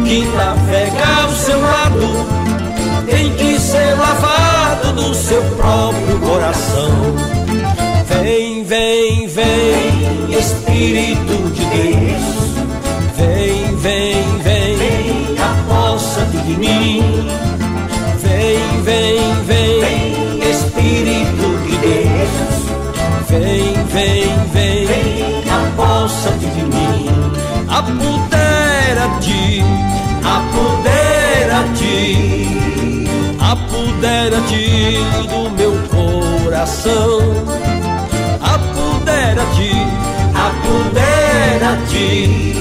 que navega ao seu lado tem que ser lavado do seu próprio coração. Vem, vem, vem, Espírito de Deus. Vem, vem, vem, aposta-te de mim. Vem, vem, vem, Espírito de Deus. Vem, vem, vem, aposta-te de mim. Apodera-te, apodera-te, apodera-te do meu coração. Apodera-te,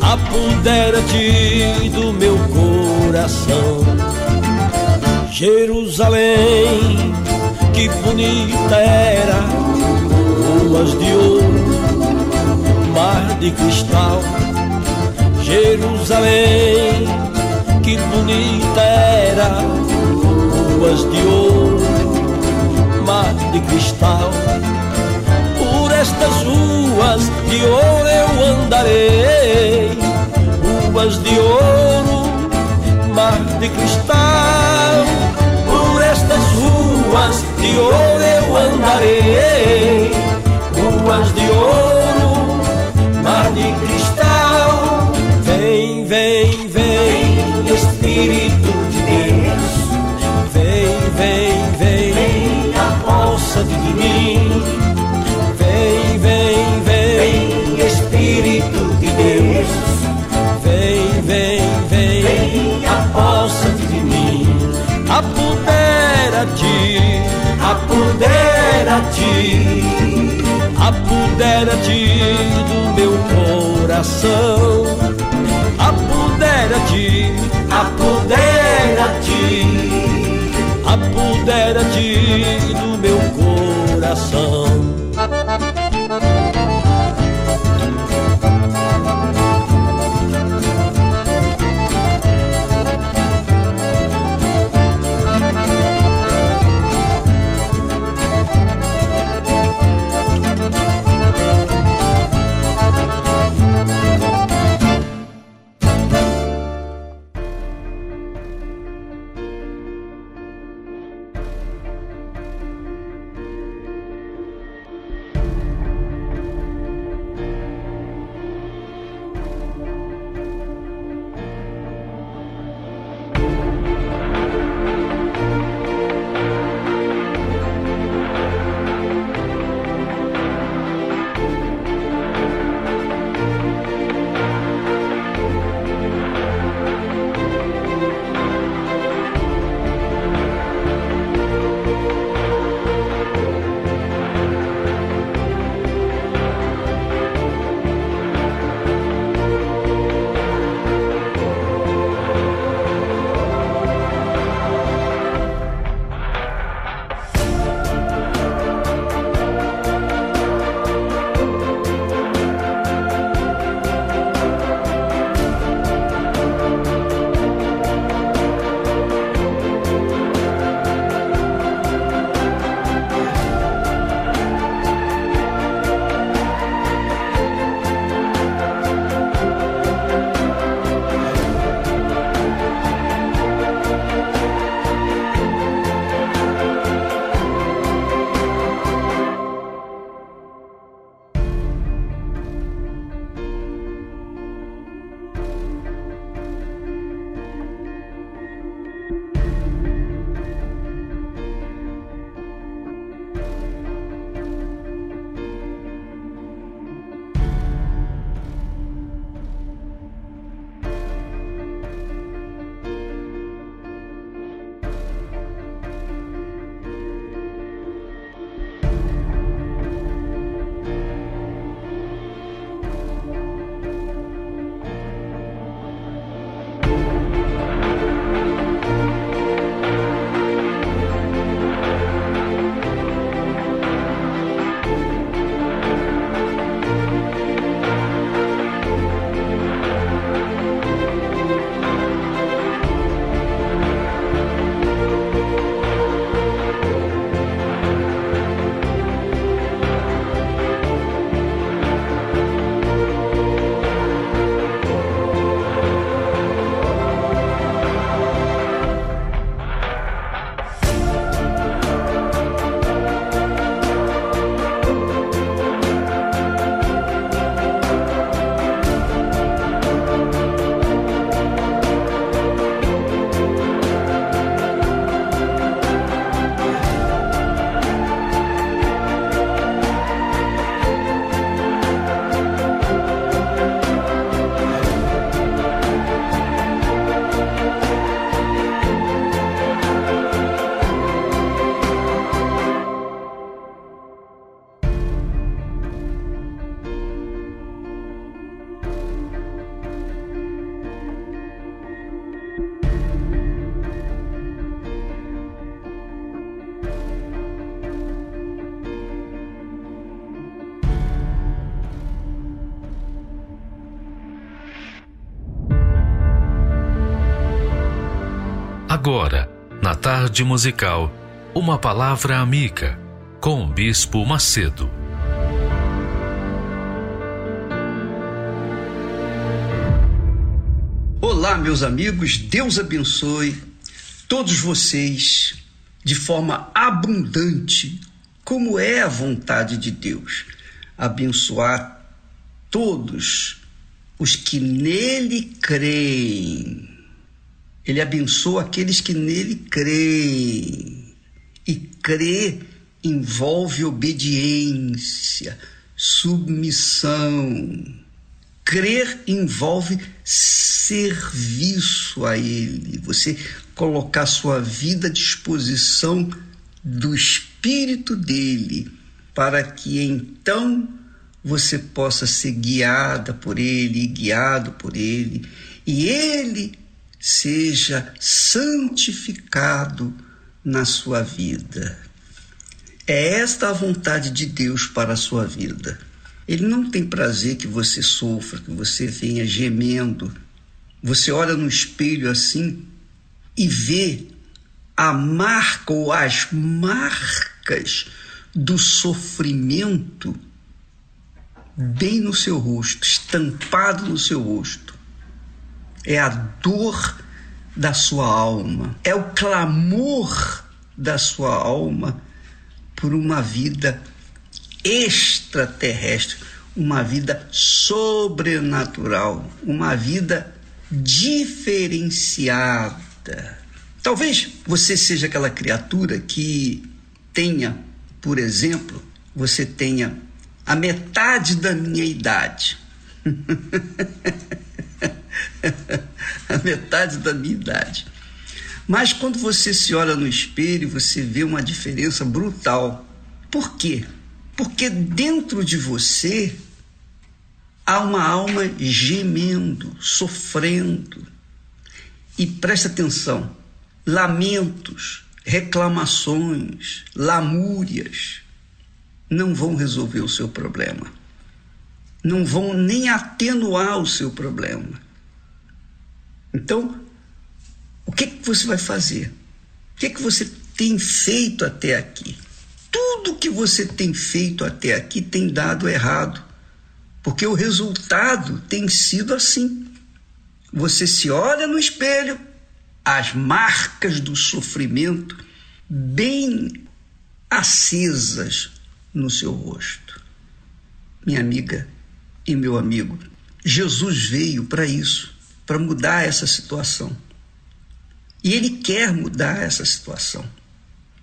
apodera-te do meu coração. Jerusalém, que bonita era, ruas de ouro, mar de cristal. Jerusalém, que bonita era, ruas de ouro, mar de cristal. Estas ruas de ouro eu andarei, ruas de ouro, mar de cristal. Por estas ruas de ouro eu andarei, ruas de ouro, mar de cristal. Vem, vem, vem, Espírito de Deus. Vem, vem, vem, aposta-te de mim. Apodera-te, apodera-te, apodera-te do meu coração. Apodera-te, apodera-te, apodera-te do meu coração. Tarde musical, uma palavra amiga com o Bispo Macedo. Olá, meus amigos, Deus abençoe todos vocês de forma abundante, como é a vontade de Deus. Abençoar todos os que nele creem. Ele abençoa aqueles que nele creem. E crer envolve obediência, submissão. Crer envolve serviço a Ele, você colocar sua vida à disposição do Espírito dele, para que então você possa ser guiada por Ele, guiado por Ele, e Ele seja santificado na sua vida. É esta a vontade de Deus para a sua vida. Ele não tem prazer que você sofra, que você venha gemendo. Você olha no espelho assim e vê a marca ou as marcas do sofrimento bem no seu rosto, estampado no seu rosto. É a dor da sua alma, é o clamor da sua alma por uma vida extraterrestre, uma vida sobrenatural, uma vida diferenciada. Talvez você seja aquela criatura que tenha, por exemplo, você tenha a metade da minha idade. (laughs) (laughs) a metade da minha idade. Mas quando você se olha no espelho, você vê uma diferença brutal. Por quê? Porque dentro de você há uma alma gemendo, sofrendo. E presta atenção: lamentos, reclamações, lamúrias não vão resolver o seu problema. Não vão nem atenuar o seu problema. Então, o que, que você vai fazer? O que, que você tem feito até aqui? tudo que você tem feito até aqui tem dado errado, porque o resultado tem sido assim. Você se olha no espelho, as marcas do sofrimento bem acesas no seu rosto. Minha amiga e meu amigo, Jesus veio para isso, para mudar essa situação. E Ele quer mudar essa situação.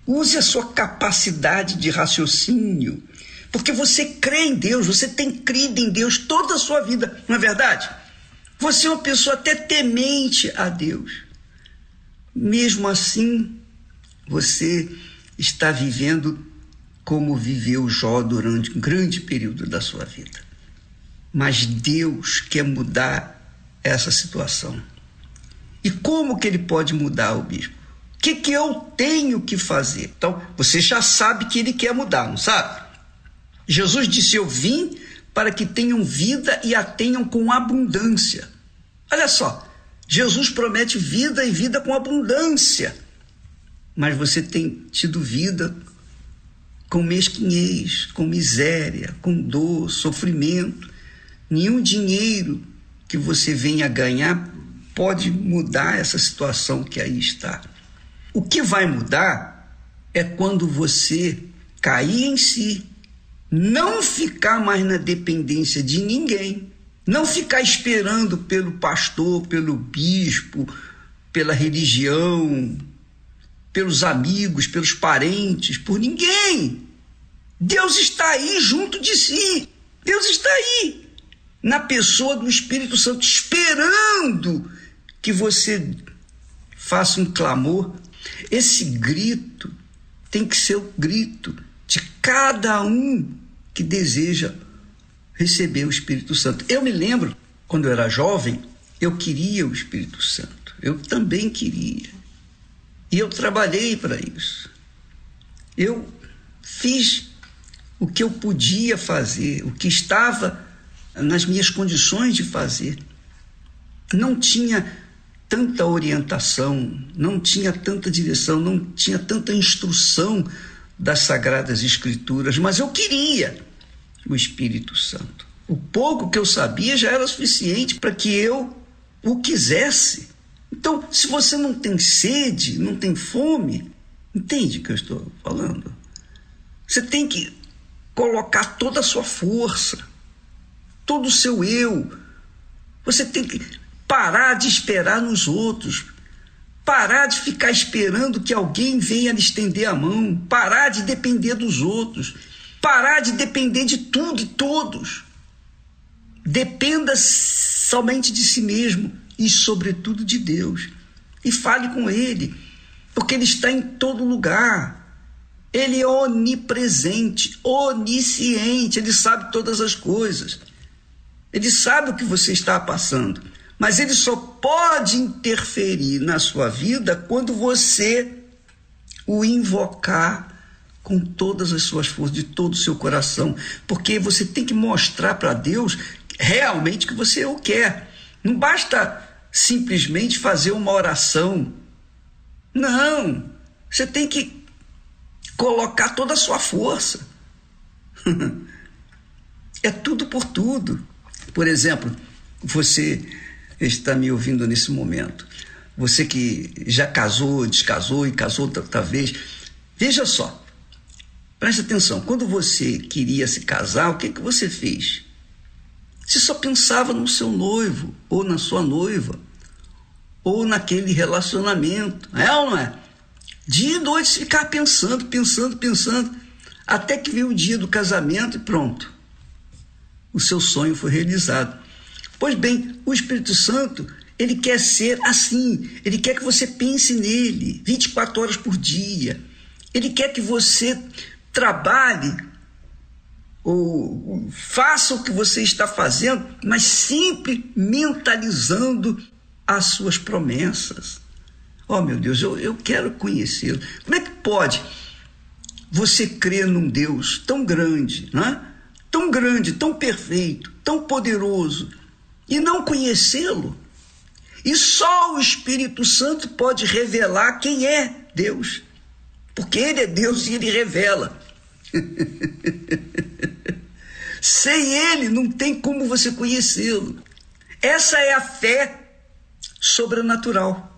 Use a sua capacidade de raciocínio, porque você crê em Deus, você tem crido em Deus toda a sua vida, não é verdade? Você é uma pessoa até temente a Deus. Mesmo assim, você está vivendo como viveu Jó durante um grande período da sua vida. Mas Deus quer mudar essa situação. E como que ele pode mudar o bispo? O que, que eu tenho que fazer? Então, você já sabe que ele quer mudar, não sabe? Jesus disse: Eu vim para que tenham vida e a tenham com abundância. Olha só, Jesus promete vida e vida com abundância. Mas você tem tido vida com mesquinhez, com miséria, com dor, sofrimento. Nenhum dinheiro que você venha ganhar pode mudar essa situação que aí está. O que vai mudar é quando você cair em si, não ficar mais na dependência de ninguém, não ficar esperando pelo pastor, pelo bispo, pela religião, pelos amigos, pelos parentes, por ninguém. Deus está aí junto de si. Deus está aí, na pessoa do Espírito Santo, esperando que você faça um clamor esse grito tem que ser o grito de cada um que deseja receber o Espírito Santo. Eu me lembro, quando eu era jovem, eu queria o Espírito Santo. Eu também queria. E eu trabalhei para isso. Eu fiz o que eu podia fazer, o que estava nas minhas condições de fazer. Não tinha tanta orientação, não tinha tanta direção, não tinha tanta instrução das Sagradas Escrituras, mas eu queria o Espírito Santo. O pouco que eu sabia já era suficiente para que eu o quisesse. Então, se você não tem sede, não tem fome, entende o que eu estou falando? Você tem que colocar toda a sua força, todo o seu eu. Você tem que parar de esperar nos outros, parar de ficar esperando que alguém venha lhe estender a mão, parar de depender dos outros, parar de depender de tudo e todos. Dependa somente de si mesmo e, sobretudo, de Deus. E fale com Ele, porque Ele está em todo lugar. Ele é onipresente, onisciente, Ele sabe todas as coisas. Ele sabe o que você está passando, mas Ele só pode interferir na sua vida quando você o invocar com todas as suas forças, de todo o seu coração, porque você tem que mostrar para Deus realmente que você o quer. Não basta simplesmente fazer uma oração. Não, você tem que colocar toda a sua força. (laughs) é tudo por tudo. Por exemplo, você está me ouvindo nesse momento. Você que já casou, descasou e casou outra vez. Veja só, Preste atenção, quando você queria se casar, o que, que você fez? Você só pensava no seu noivo, ou na sua noiva, ou naquele relacionamento, é ou não é? Dia e noite ficar pensando, pensando, pensando, até que veio o dia do casamento e pronto. O seu sonho foi realizado. Pois bem, o Espírito Santo, ele quer ser assim, ele quer que você pense nele 24 horas por dia. Ele quer que você trabalhe ou faça o que você está fazendo, mas sempre mentalizando as suas promessas. Oh meu Deus, eu, eu quero conhecê-lo. Como é que pode você crer num Deus tão grande, né? Tão grande, tão perfeito, tão poderoso, e não conhecê-lo? E só o Espírito Santo pode revelar quem é Deus, porque Ele é Deus e Ele revela. (laughs) Sem ele não tem como você conhecê-lo. Essa é a fé sobrenatural.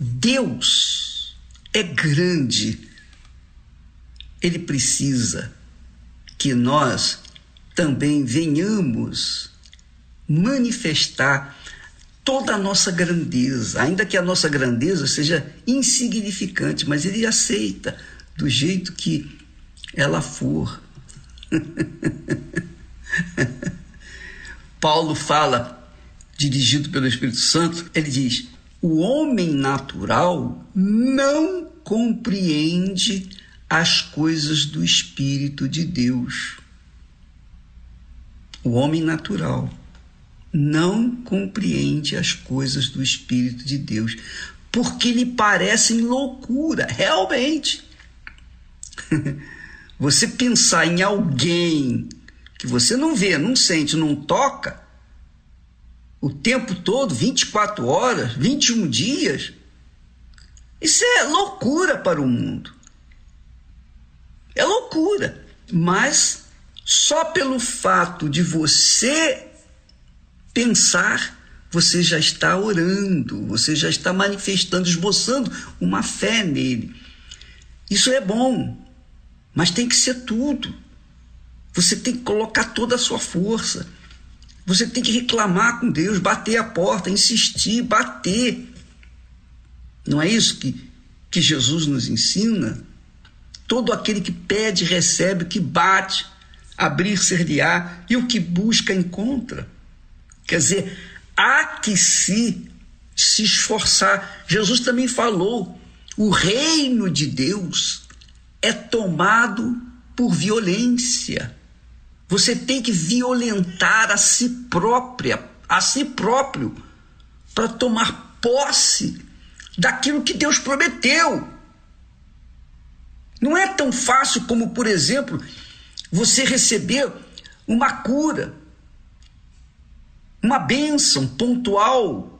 Deus é grande. Ele precisa que nós também venhamos manifestar toda a nossa grandeza, ainda que a nossa grandeza seja insignificante, mas ele aceita do jeito que ela for. (laughs) Paulo fala, dirigido pelo Espírito Santo, ele diz: o homem natural não compreende as coisas do Espírito de Deus. O homem natural não compreende as coisas do Espírito de Deus, porque lhe parecem loucura, realmente. (laughs) Você pensar em alguém que você não vê, não sente, não toca, o tempo todo, 24 horas, 21 dias, isso é loucura para o mundo. É loucura. Mas só pelo fato de você pensar, você já está orando, você já está manifestando, esboçando uma fé nele. Isso é bom, mas tem que ser tudo. Você tem que colocar toda a sua força. Você tem que reclamar com Deus, bater a porta, insistir, bater. Não é isso que, que Jesus nos ensina? Todo aquele que pede, recebe, que bate, abrir-ser-lhe-á, e o que busca, encontra. Quer dizer, há que se, se esforçar. Jesus também falou: o reino de Deus é tomado por violência. Você tem que violentar a si própria, a si próprio, para tomar posse daquilo que Deus prometeu. Não é tão fácil como, por exemplo, você receber uma cura, uma bênção pontual,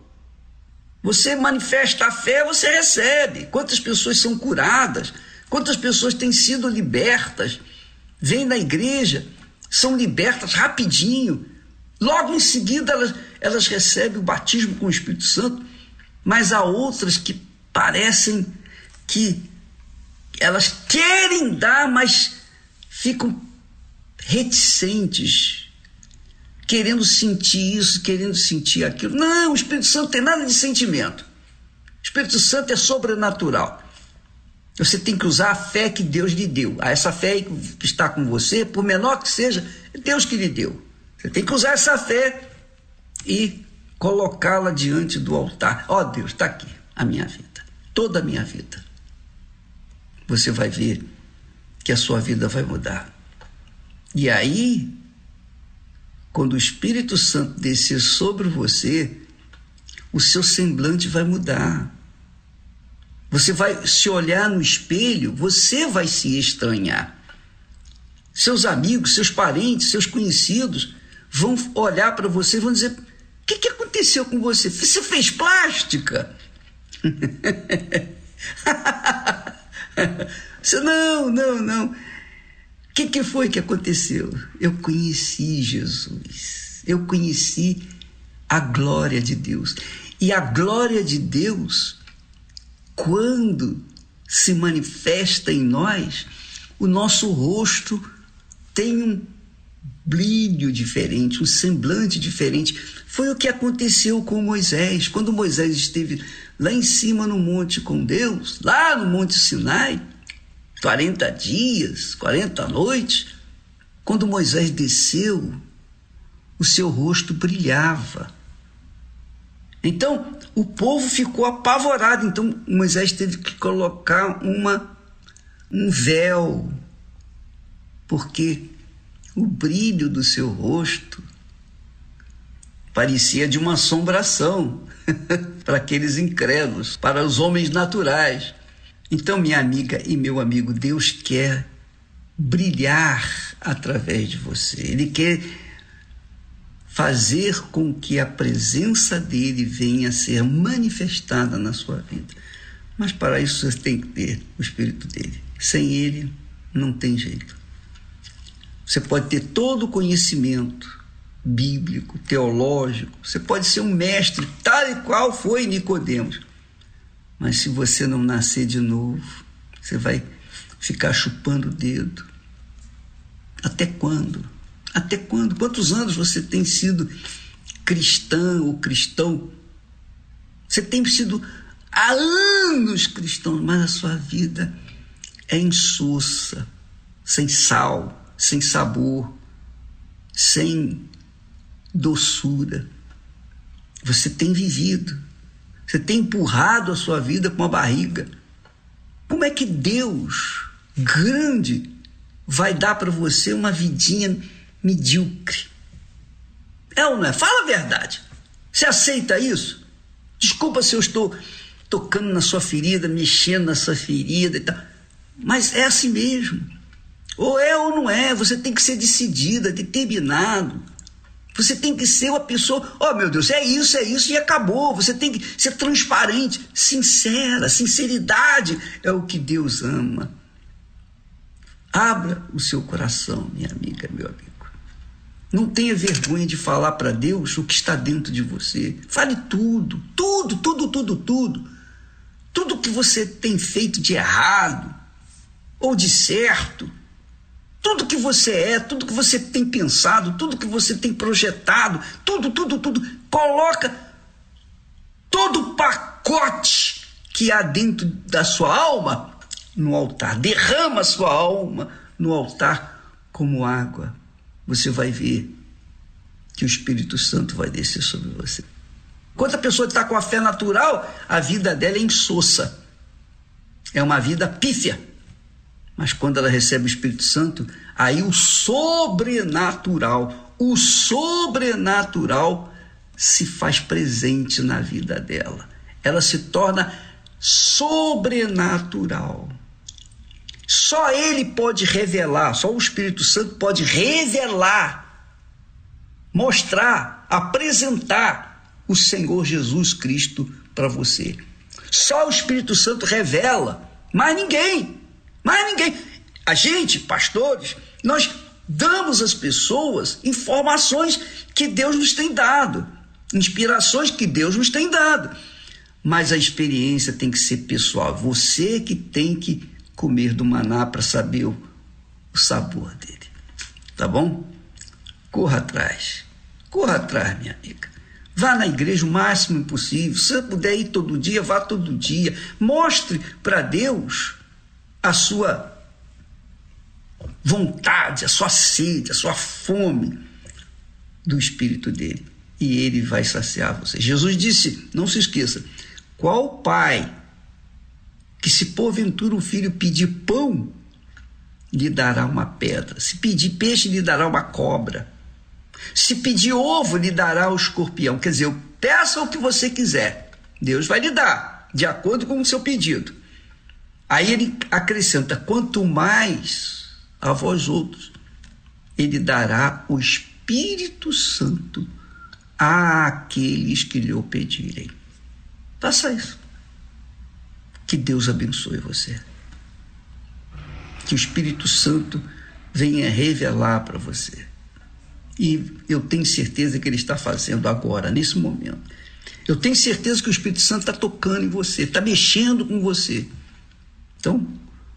Você manifesta a fé, você recebe. Quantas pessoas são curadas? Quantas pessoas têm sido libertas? Vêm na igreja, são libertas rapidinho. Logo em seguida elas, elas recebem o batismo com o Espírito Santo. Mas há outras que parecem que elas querem dar, mas ficam reticentes, querendo sentir isso, querendo sentir aquilo. Não, o Espírito Santo tem nada de sentimento. O Espírito Santo é sobrenatural. Você tem que usar a fé que Deus lhe deu. Ah, essa fé que está com você, por menor que seja, é Deus que lhe deu. Você tem que usar essa fé e colocá-la diante do altar. Ó oh, Deus, está aqui a minha vida, toda a minha vida. Você vai ver que a sua vida vai mudar. E aí, quando o Espírito Santo descer sobre você, o seu semblante vai mudar. Você vai se olhar no espelho, você vai se estranhar. Seus amigos, seus parentes, seus conhecidos vão olhar para você e vão dizer: O que, que aconteceu com você? Você fez plástica? (laughs) (laughs) (laughs) você, não, não, não. O que, que foi que aconteceu? Eu conheci Jesus. Eu conheci a glória de Deus. E a glória de Deus quando se manifesta em nós, o nosso rosto tem um brilho diferente, um semblante diferente. Foi o que aconteceu com Moisés. Quando Moisés esteve lá em cima no monte com Deus, lá no Monte Sinai, 40 dias, 40 noites, quando Moisés desceu, o seu rosto brilhava. Então, o povo ficou apavorado. Então, Moisés teve que colocar uma, um véu, porque o brilho do seu rosto parecia de uma assombração (laughs) para aqueles incrédulos, para os homens naturais. Então, minha amiga e meu amigo, Deus quer brilhar através de você. Ele quer fazer com que a presença dele venha a ser manifestada na sua vida. Mas para isso você tem que ter o Espírito dele. Sem ele, não tem jeito. Você pode ter todo o conhecimento bíblico, teológico, você pode ser um mestre, tal e qual foi Nicodemos. Mas se você não nascer de novo, você vai ficar chupando o dedo. Até quando? Até quando? Quantos anos você tem sido cristã ou cristão? Você tem sido há anos cristão, mas a sua vida é insossa, sem sal, sem sabor, sem doçura. Você tem vivido, você tem empurrado a sua vida com a barriga. Como é que Deus, grande, vai dar para você uma vidinha medíocre. É ou não é? Fala a verdade. Você aceita isso? Desculpa se eu estou tocando na sua ferida, mexendo na sua ferida e tal. Mas é assim mesmo. Ou é ou não é. Você tem que ser decidida, determinado. Você tem que ser uma pessoa, oh meu Deus, é isso, é isso e acabou. Você tem que ser transparente, sincera. Sinceridade é o que Deus ama. Abra o seu coração, minha amiga, meu amigo. Não tenha vergonha de falar para Deus o que está dentro de você. Fale tudo, tudo, tudo, tudo, tudo. Tudo que você tem feito de errado ou de certo. Tudo que você é, tudo que você tem pensado, tudo que você tem projetado, tudo, tudo, tudo. Coloca todo o pacote que há dentro da sua alma no altar. Derrama a sua alma no altar como água você vai ver que o Espírito Santo vai descer sobre você. Enquanto a pessoa está com a fé natural, a vida dela é insossa. É uma vida pífia. Mas quando ela recebe o Espírito Santo, aí o sobrenatural, o sobrenatural se faz presente na vida dela. Ela se torna sobrenatural. Só Ele pode revelar, só o Espírito Santo pode revelar, mostrar, apresentar o Senhor Jesus Cristo para você. Só o Espírito Santo revela, mais ninguém, mais ninguém. A gente, pastores, nós damos às pessoas informações que Deus nos tem dado, inspirações que Deus nos tem dado. Mas a experiência tem que ser pessoal. Você que tem que comer do maná para saber o, o sabor dele. Tá bom? Corra atrás. Corra atrás, minha amiga. Vá na igreja o máximo possível. Se você puder ir todo dia, vá todo dia. Mostre para Deus a sua vontade, a sua sede, a sua fome do Espírito dele. E ele vai saciar você. Jesus disse: não se esqueça, qual pai que, se porventura o filho pedir pão, lhe dará uma pedra? Se pedir peixe, lhe dará uma cobra? Se pedir ovo, lhe dará o escorpião. Quer dizer, peça o que você quiser. Deus vai lhe dar, de acordo com o seu pedido. Aí ele acrescenta: quanto mais a vós outros, ele dará o Espírito Santo àqueles que lhe o pedirem. Faça isso. Que Deus abençoe você. Que o Espírito Santo venha revelar para você. E eu tenho certeza que ele está fazendo agora, nesse momento. Eu tenho certeza que o Espírito Santo está tocando em você, está mexendo com você. Então,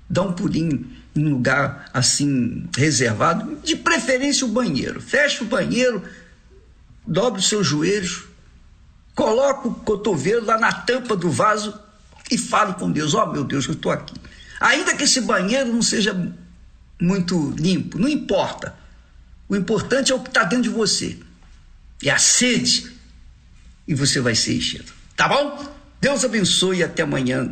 dá um pulinho em lugar assim reservado, de preferência o banheiro. Fecha o banheiro, dobre os seus joelhos, coloca o cotovelo lá na tampa do vaso e fale com Deus: Ó oh, meu Deus, eu estou aqui. Ainda que esse banheiro não seja muito limpo, não importa. O importante é o que está dentro de você. É a sede. E você vai ser enchido. Tá bom? Deus abençoe e até amanhã,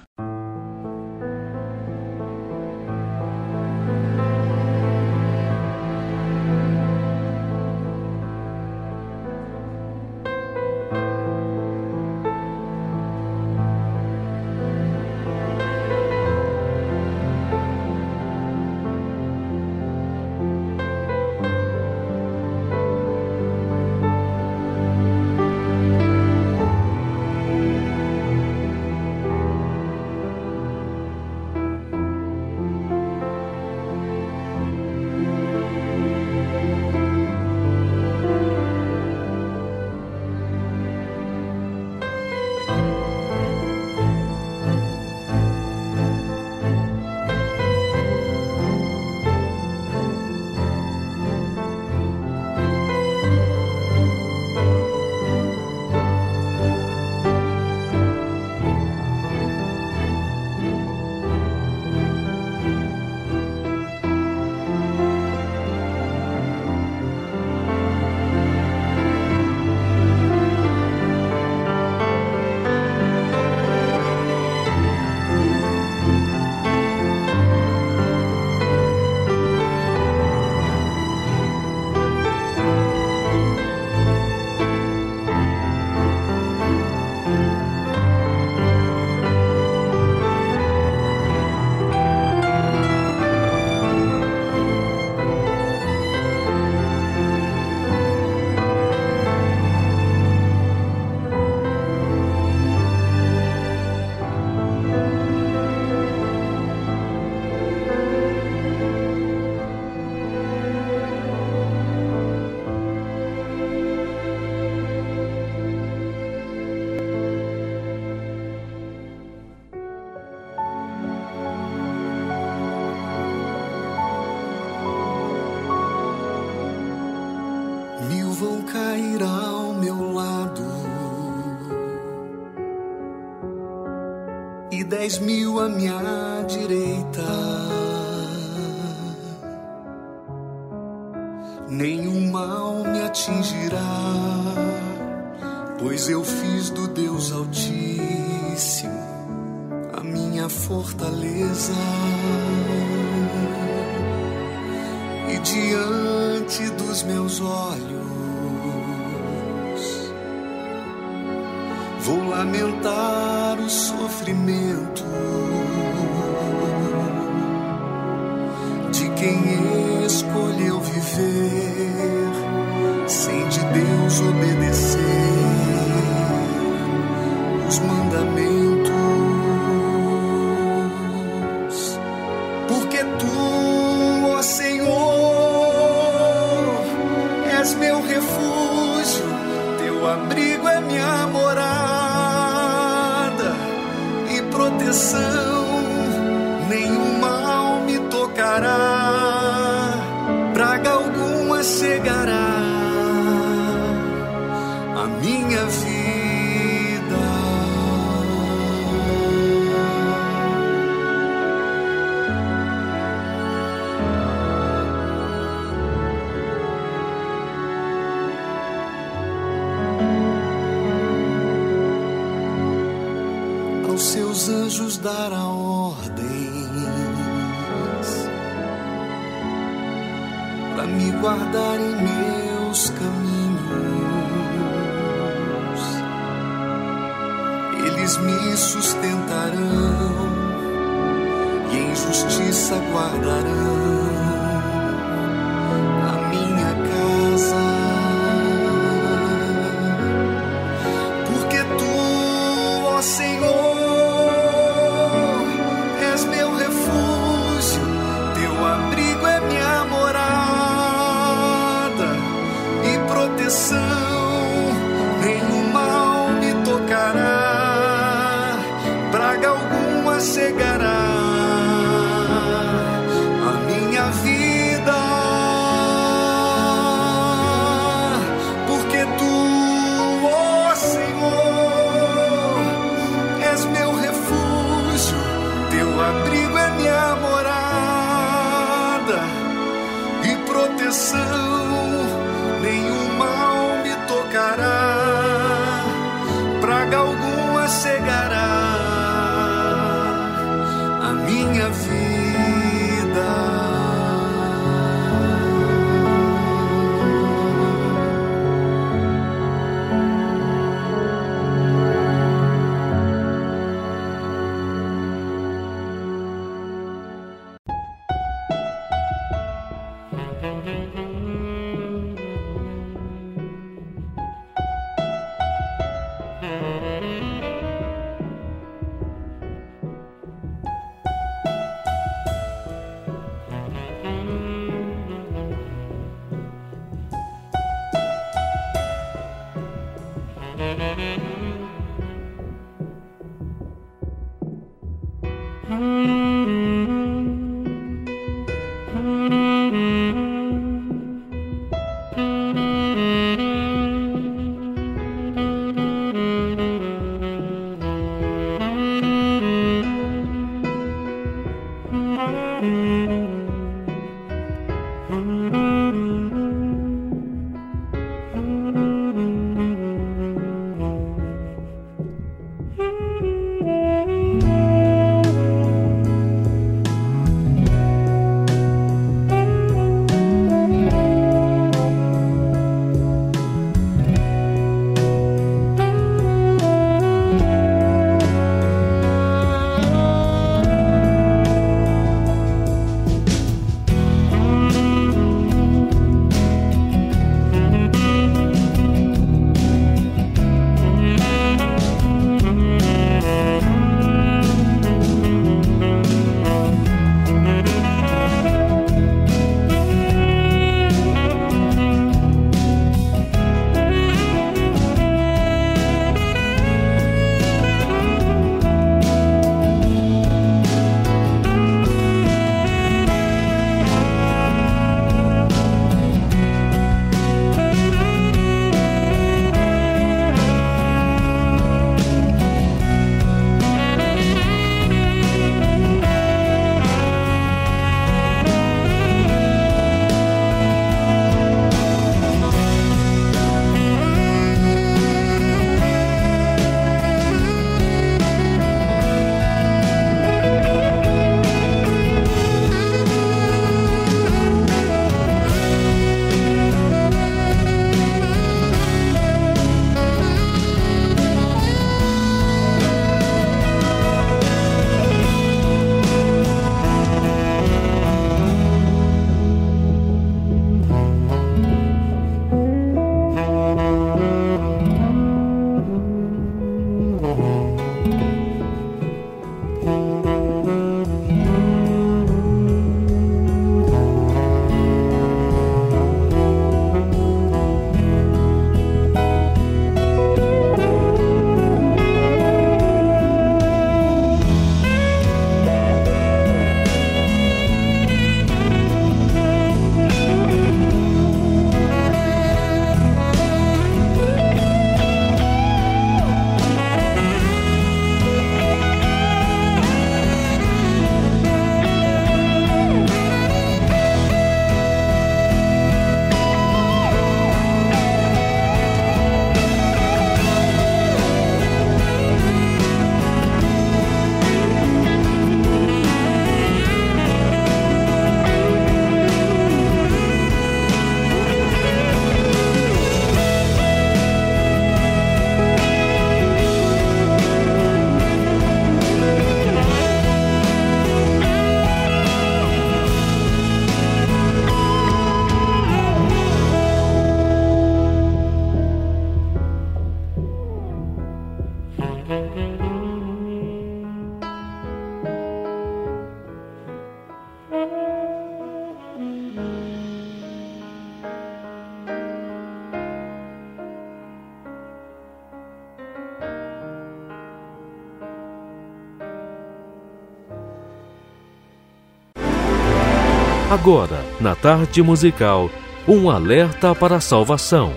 Agora, na tarde musical, um alerta para a salvação.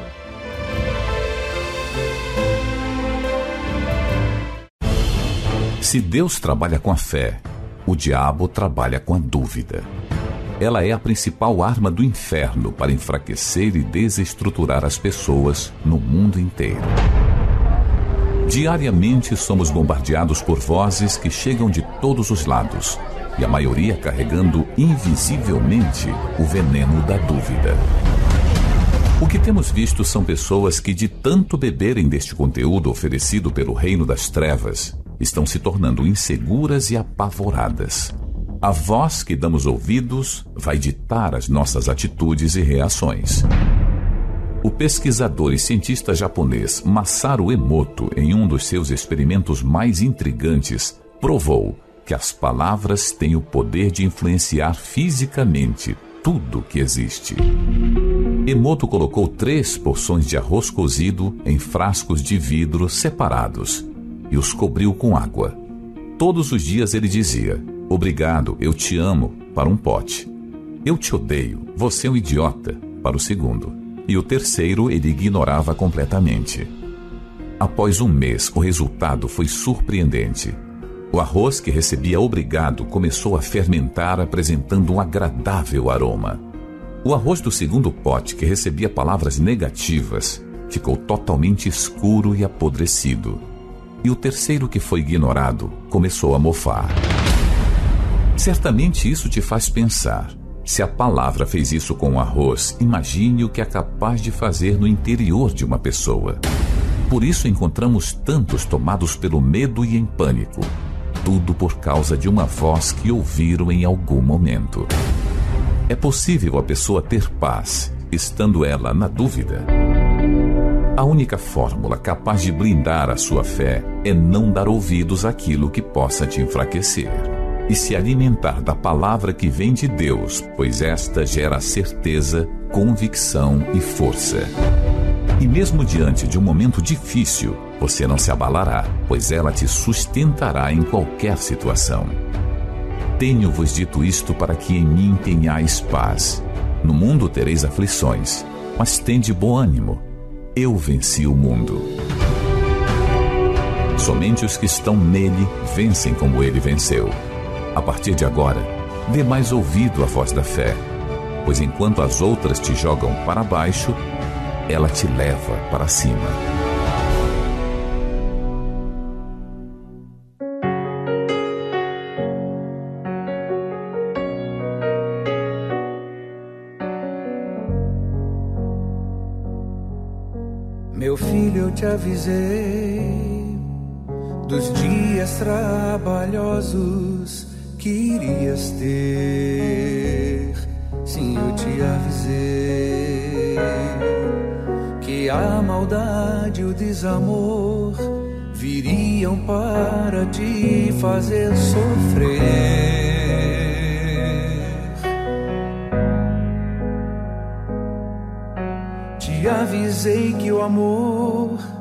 Se Deus trabalha com a fé, o diabo trabalha com a dúvida. Ela é a principal arma do inferno para enfraquecer e desestruturar as pessoas no mundo inteiro. Diariamente somos bombardeados por vozes que chegam de todos os lados, e a maioria carregando invisivelmente o veneno da dúvida. O que temos visto são pessoas que, de tanto beberem deste conteúdo oferecido pelo reino das trevas, estão se tornando inseguras e apavoradas. A voz que damos ouvidos vai ditar as nossas atitudes e reações. O pesquisador e cientista japonês Masaru Emoto, em um dos seus experimentos mais intrigantes, provou que as palavras têm o poder de influenciar fisicamente tudo que existe. Emoto colocou três porções de arroz cozido em frascos de vidro separados e os cobriu com água. Todos os dias ele dizia: Obrigado, eu te amo, para um pote. Eu te odeio, você é um idiota, para o segundo. E o terceiro ele ignorava completamente. Após um mês, o resultado foi surpreendente. O arroz que recebia obrigado começou a fermentar, apresentando um agradável aroma. O arroz do segundo pote, que recebia palavras negativas, ficou totalmente escuro e apodrecido. E o terceiro, que foi ignorado, começou a mofar. Certamente isso te faz pensar. Se a palavra fez isso com o arroz, imagine o que é capaz de fazer no interior de uma pessoa. Por isso encontramos tantos tomados pelo medo e em pânico. Tudo por causa de uma voz que ouviram em algum momento. É possível a pessoa ter paz, estando ela na dúvida? A única fórmula capaz de blindar a sua fé é não dar ouvidos àquilo que possa te enfraquecer e se alimentar da palavra que vem de Deus, pois esta gera certeza, convicção e força. E mesmo diante de um momento difícil, você não se abalará, pois ela te sustentará em qualquer situação. Tenho-vos dito isto para que em mim tenhais paz. No mundo tereis aflições, mas tende bom ânimo. Eu venci o mundo. Somente os que estão nele vencem como ele venceu. A partir de agora, dê mais ouvido à voz da fé, pois enquanto as outras te jogam para baixo, ela te leva para cima. Te avisei dos dias trabalhosos que irias ter. Sim, eu te avisei que a maldade e o desamor viriam para te fazer sofrer. Te avisei que o amor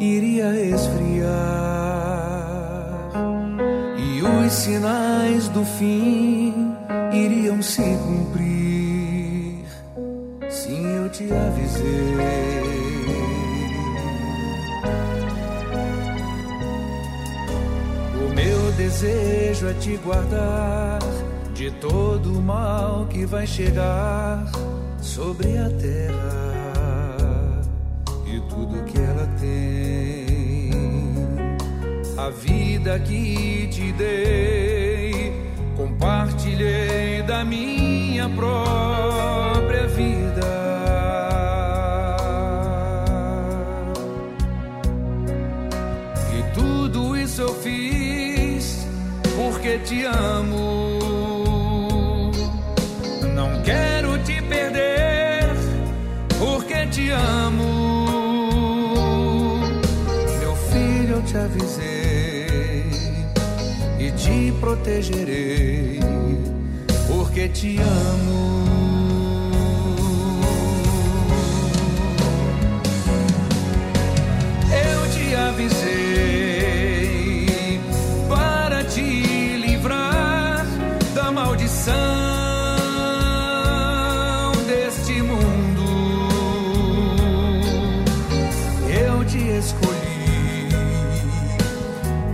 iria esfriar e os sinais do fim iriam se cumprir. Sim, eu te avisei. O meu desejo é te guardar de todo o mal que vai chegar sobre a terra tudo que ela tem. A vida que te dei, compartilhei da minha própria vida. E tudo isso eu fiz porque te amo. protegerei, porque te amo. Eu te avisei para te livrar da maldição. Escolhi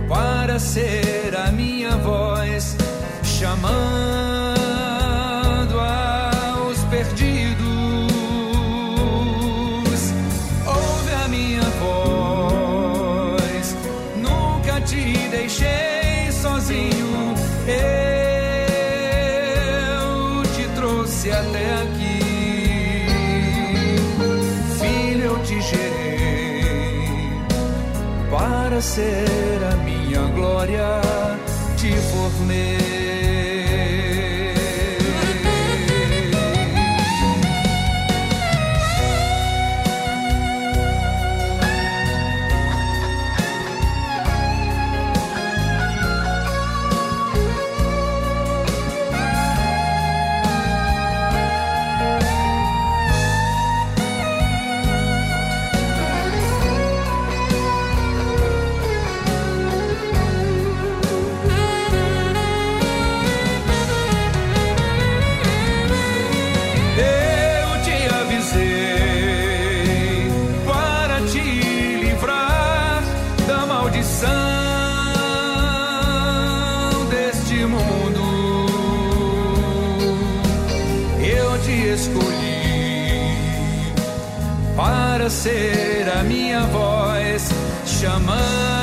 para ser para ser a minha glória. Te formei. Ser a minha voz chamando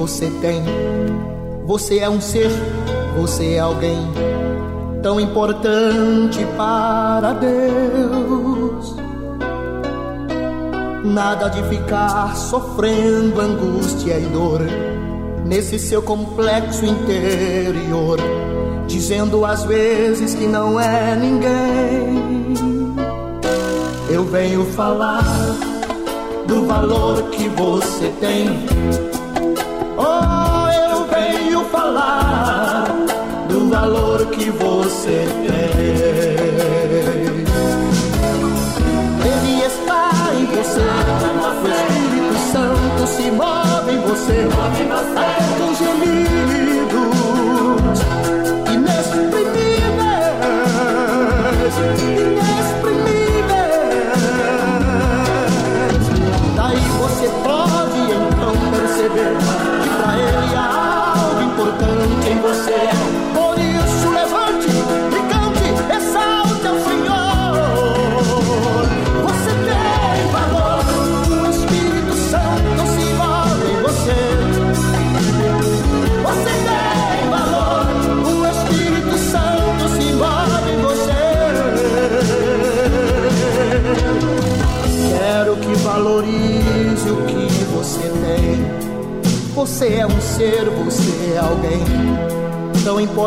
você tem. Você é um ser, você é alguém tão importante para Deus. Nada de ficar sofrendo angústia e dor nesse seu complexo interior, dizendo às vezes que não é ninguém. Eu venho falar do valor que você tem. Falar do valor que você tem. Ele está em você, o Espírito Santo se move em você, até com gemidos importante em você.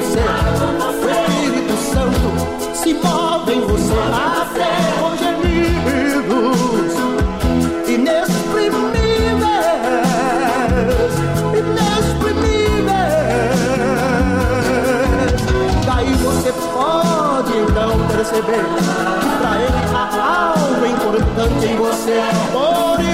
você. O Espírito Santo se move em você até congenidos é inexprimíveis, inexprimíveis. Daí você pode então perceber que para ele há algo importante em você. Por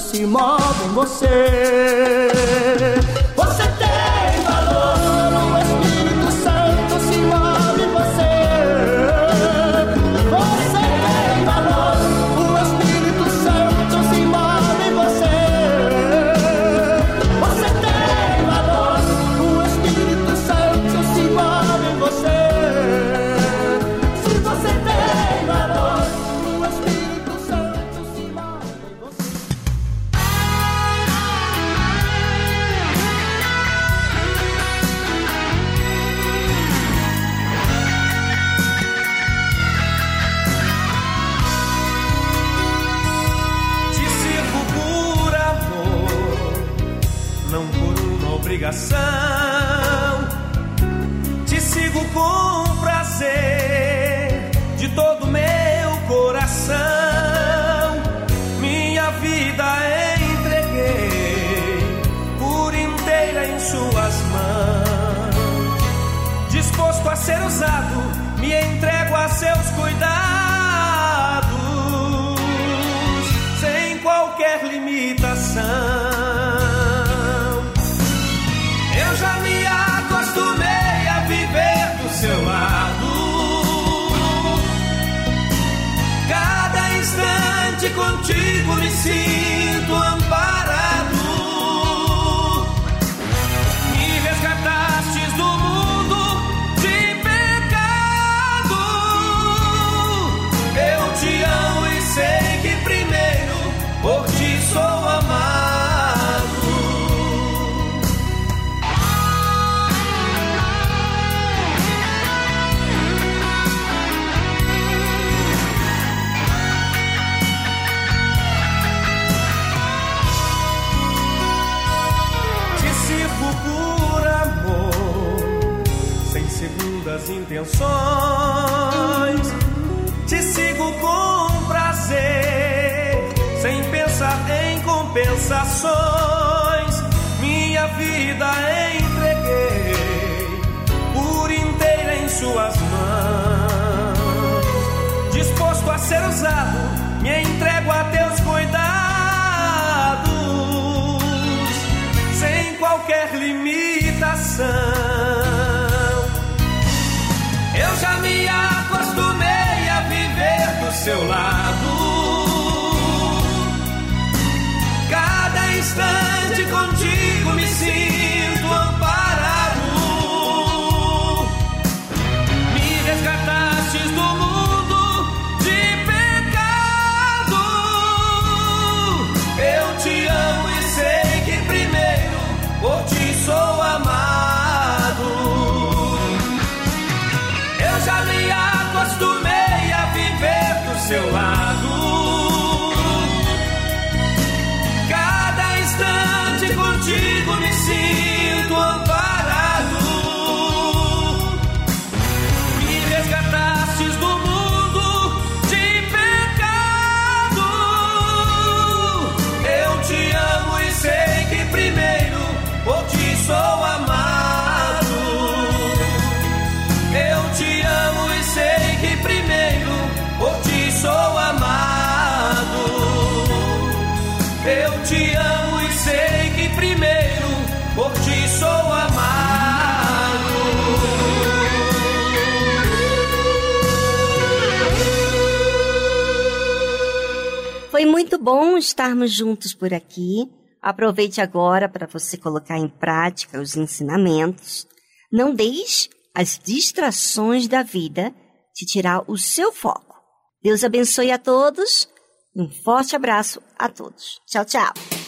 se move em você. intenções. Te sigo com prazer, sem pensar em compensações. Minha vida entreguei por inteira em Suas mãos, disposto a ser usado seu lado. muito bom estarmos juntos por aqui. Aproveite agora para você colocar em prática os ensinamentos. Não deixe as distrações da vida te tirar o seu foco. Deus abençoe a todos. Um forte abraço a todos. Tchau, tchau.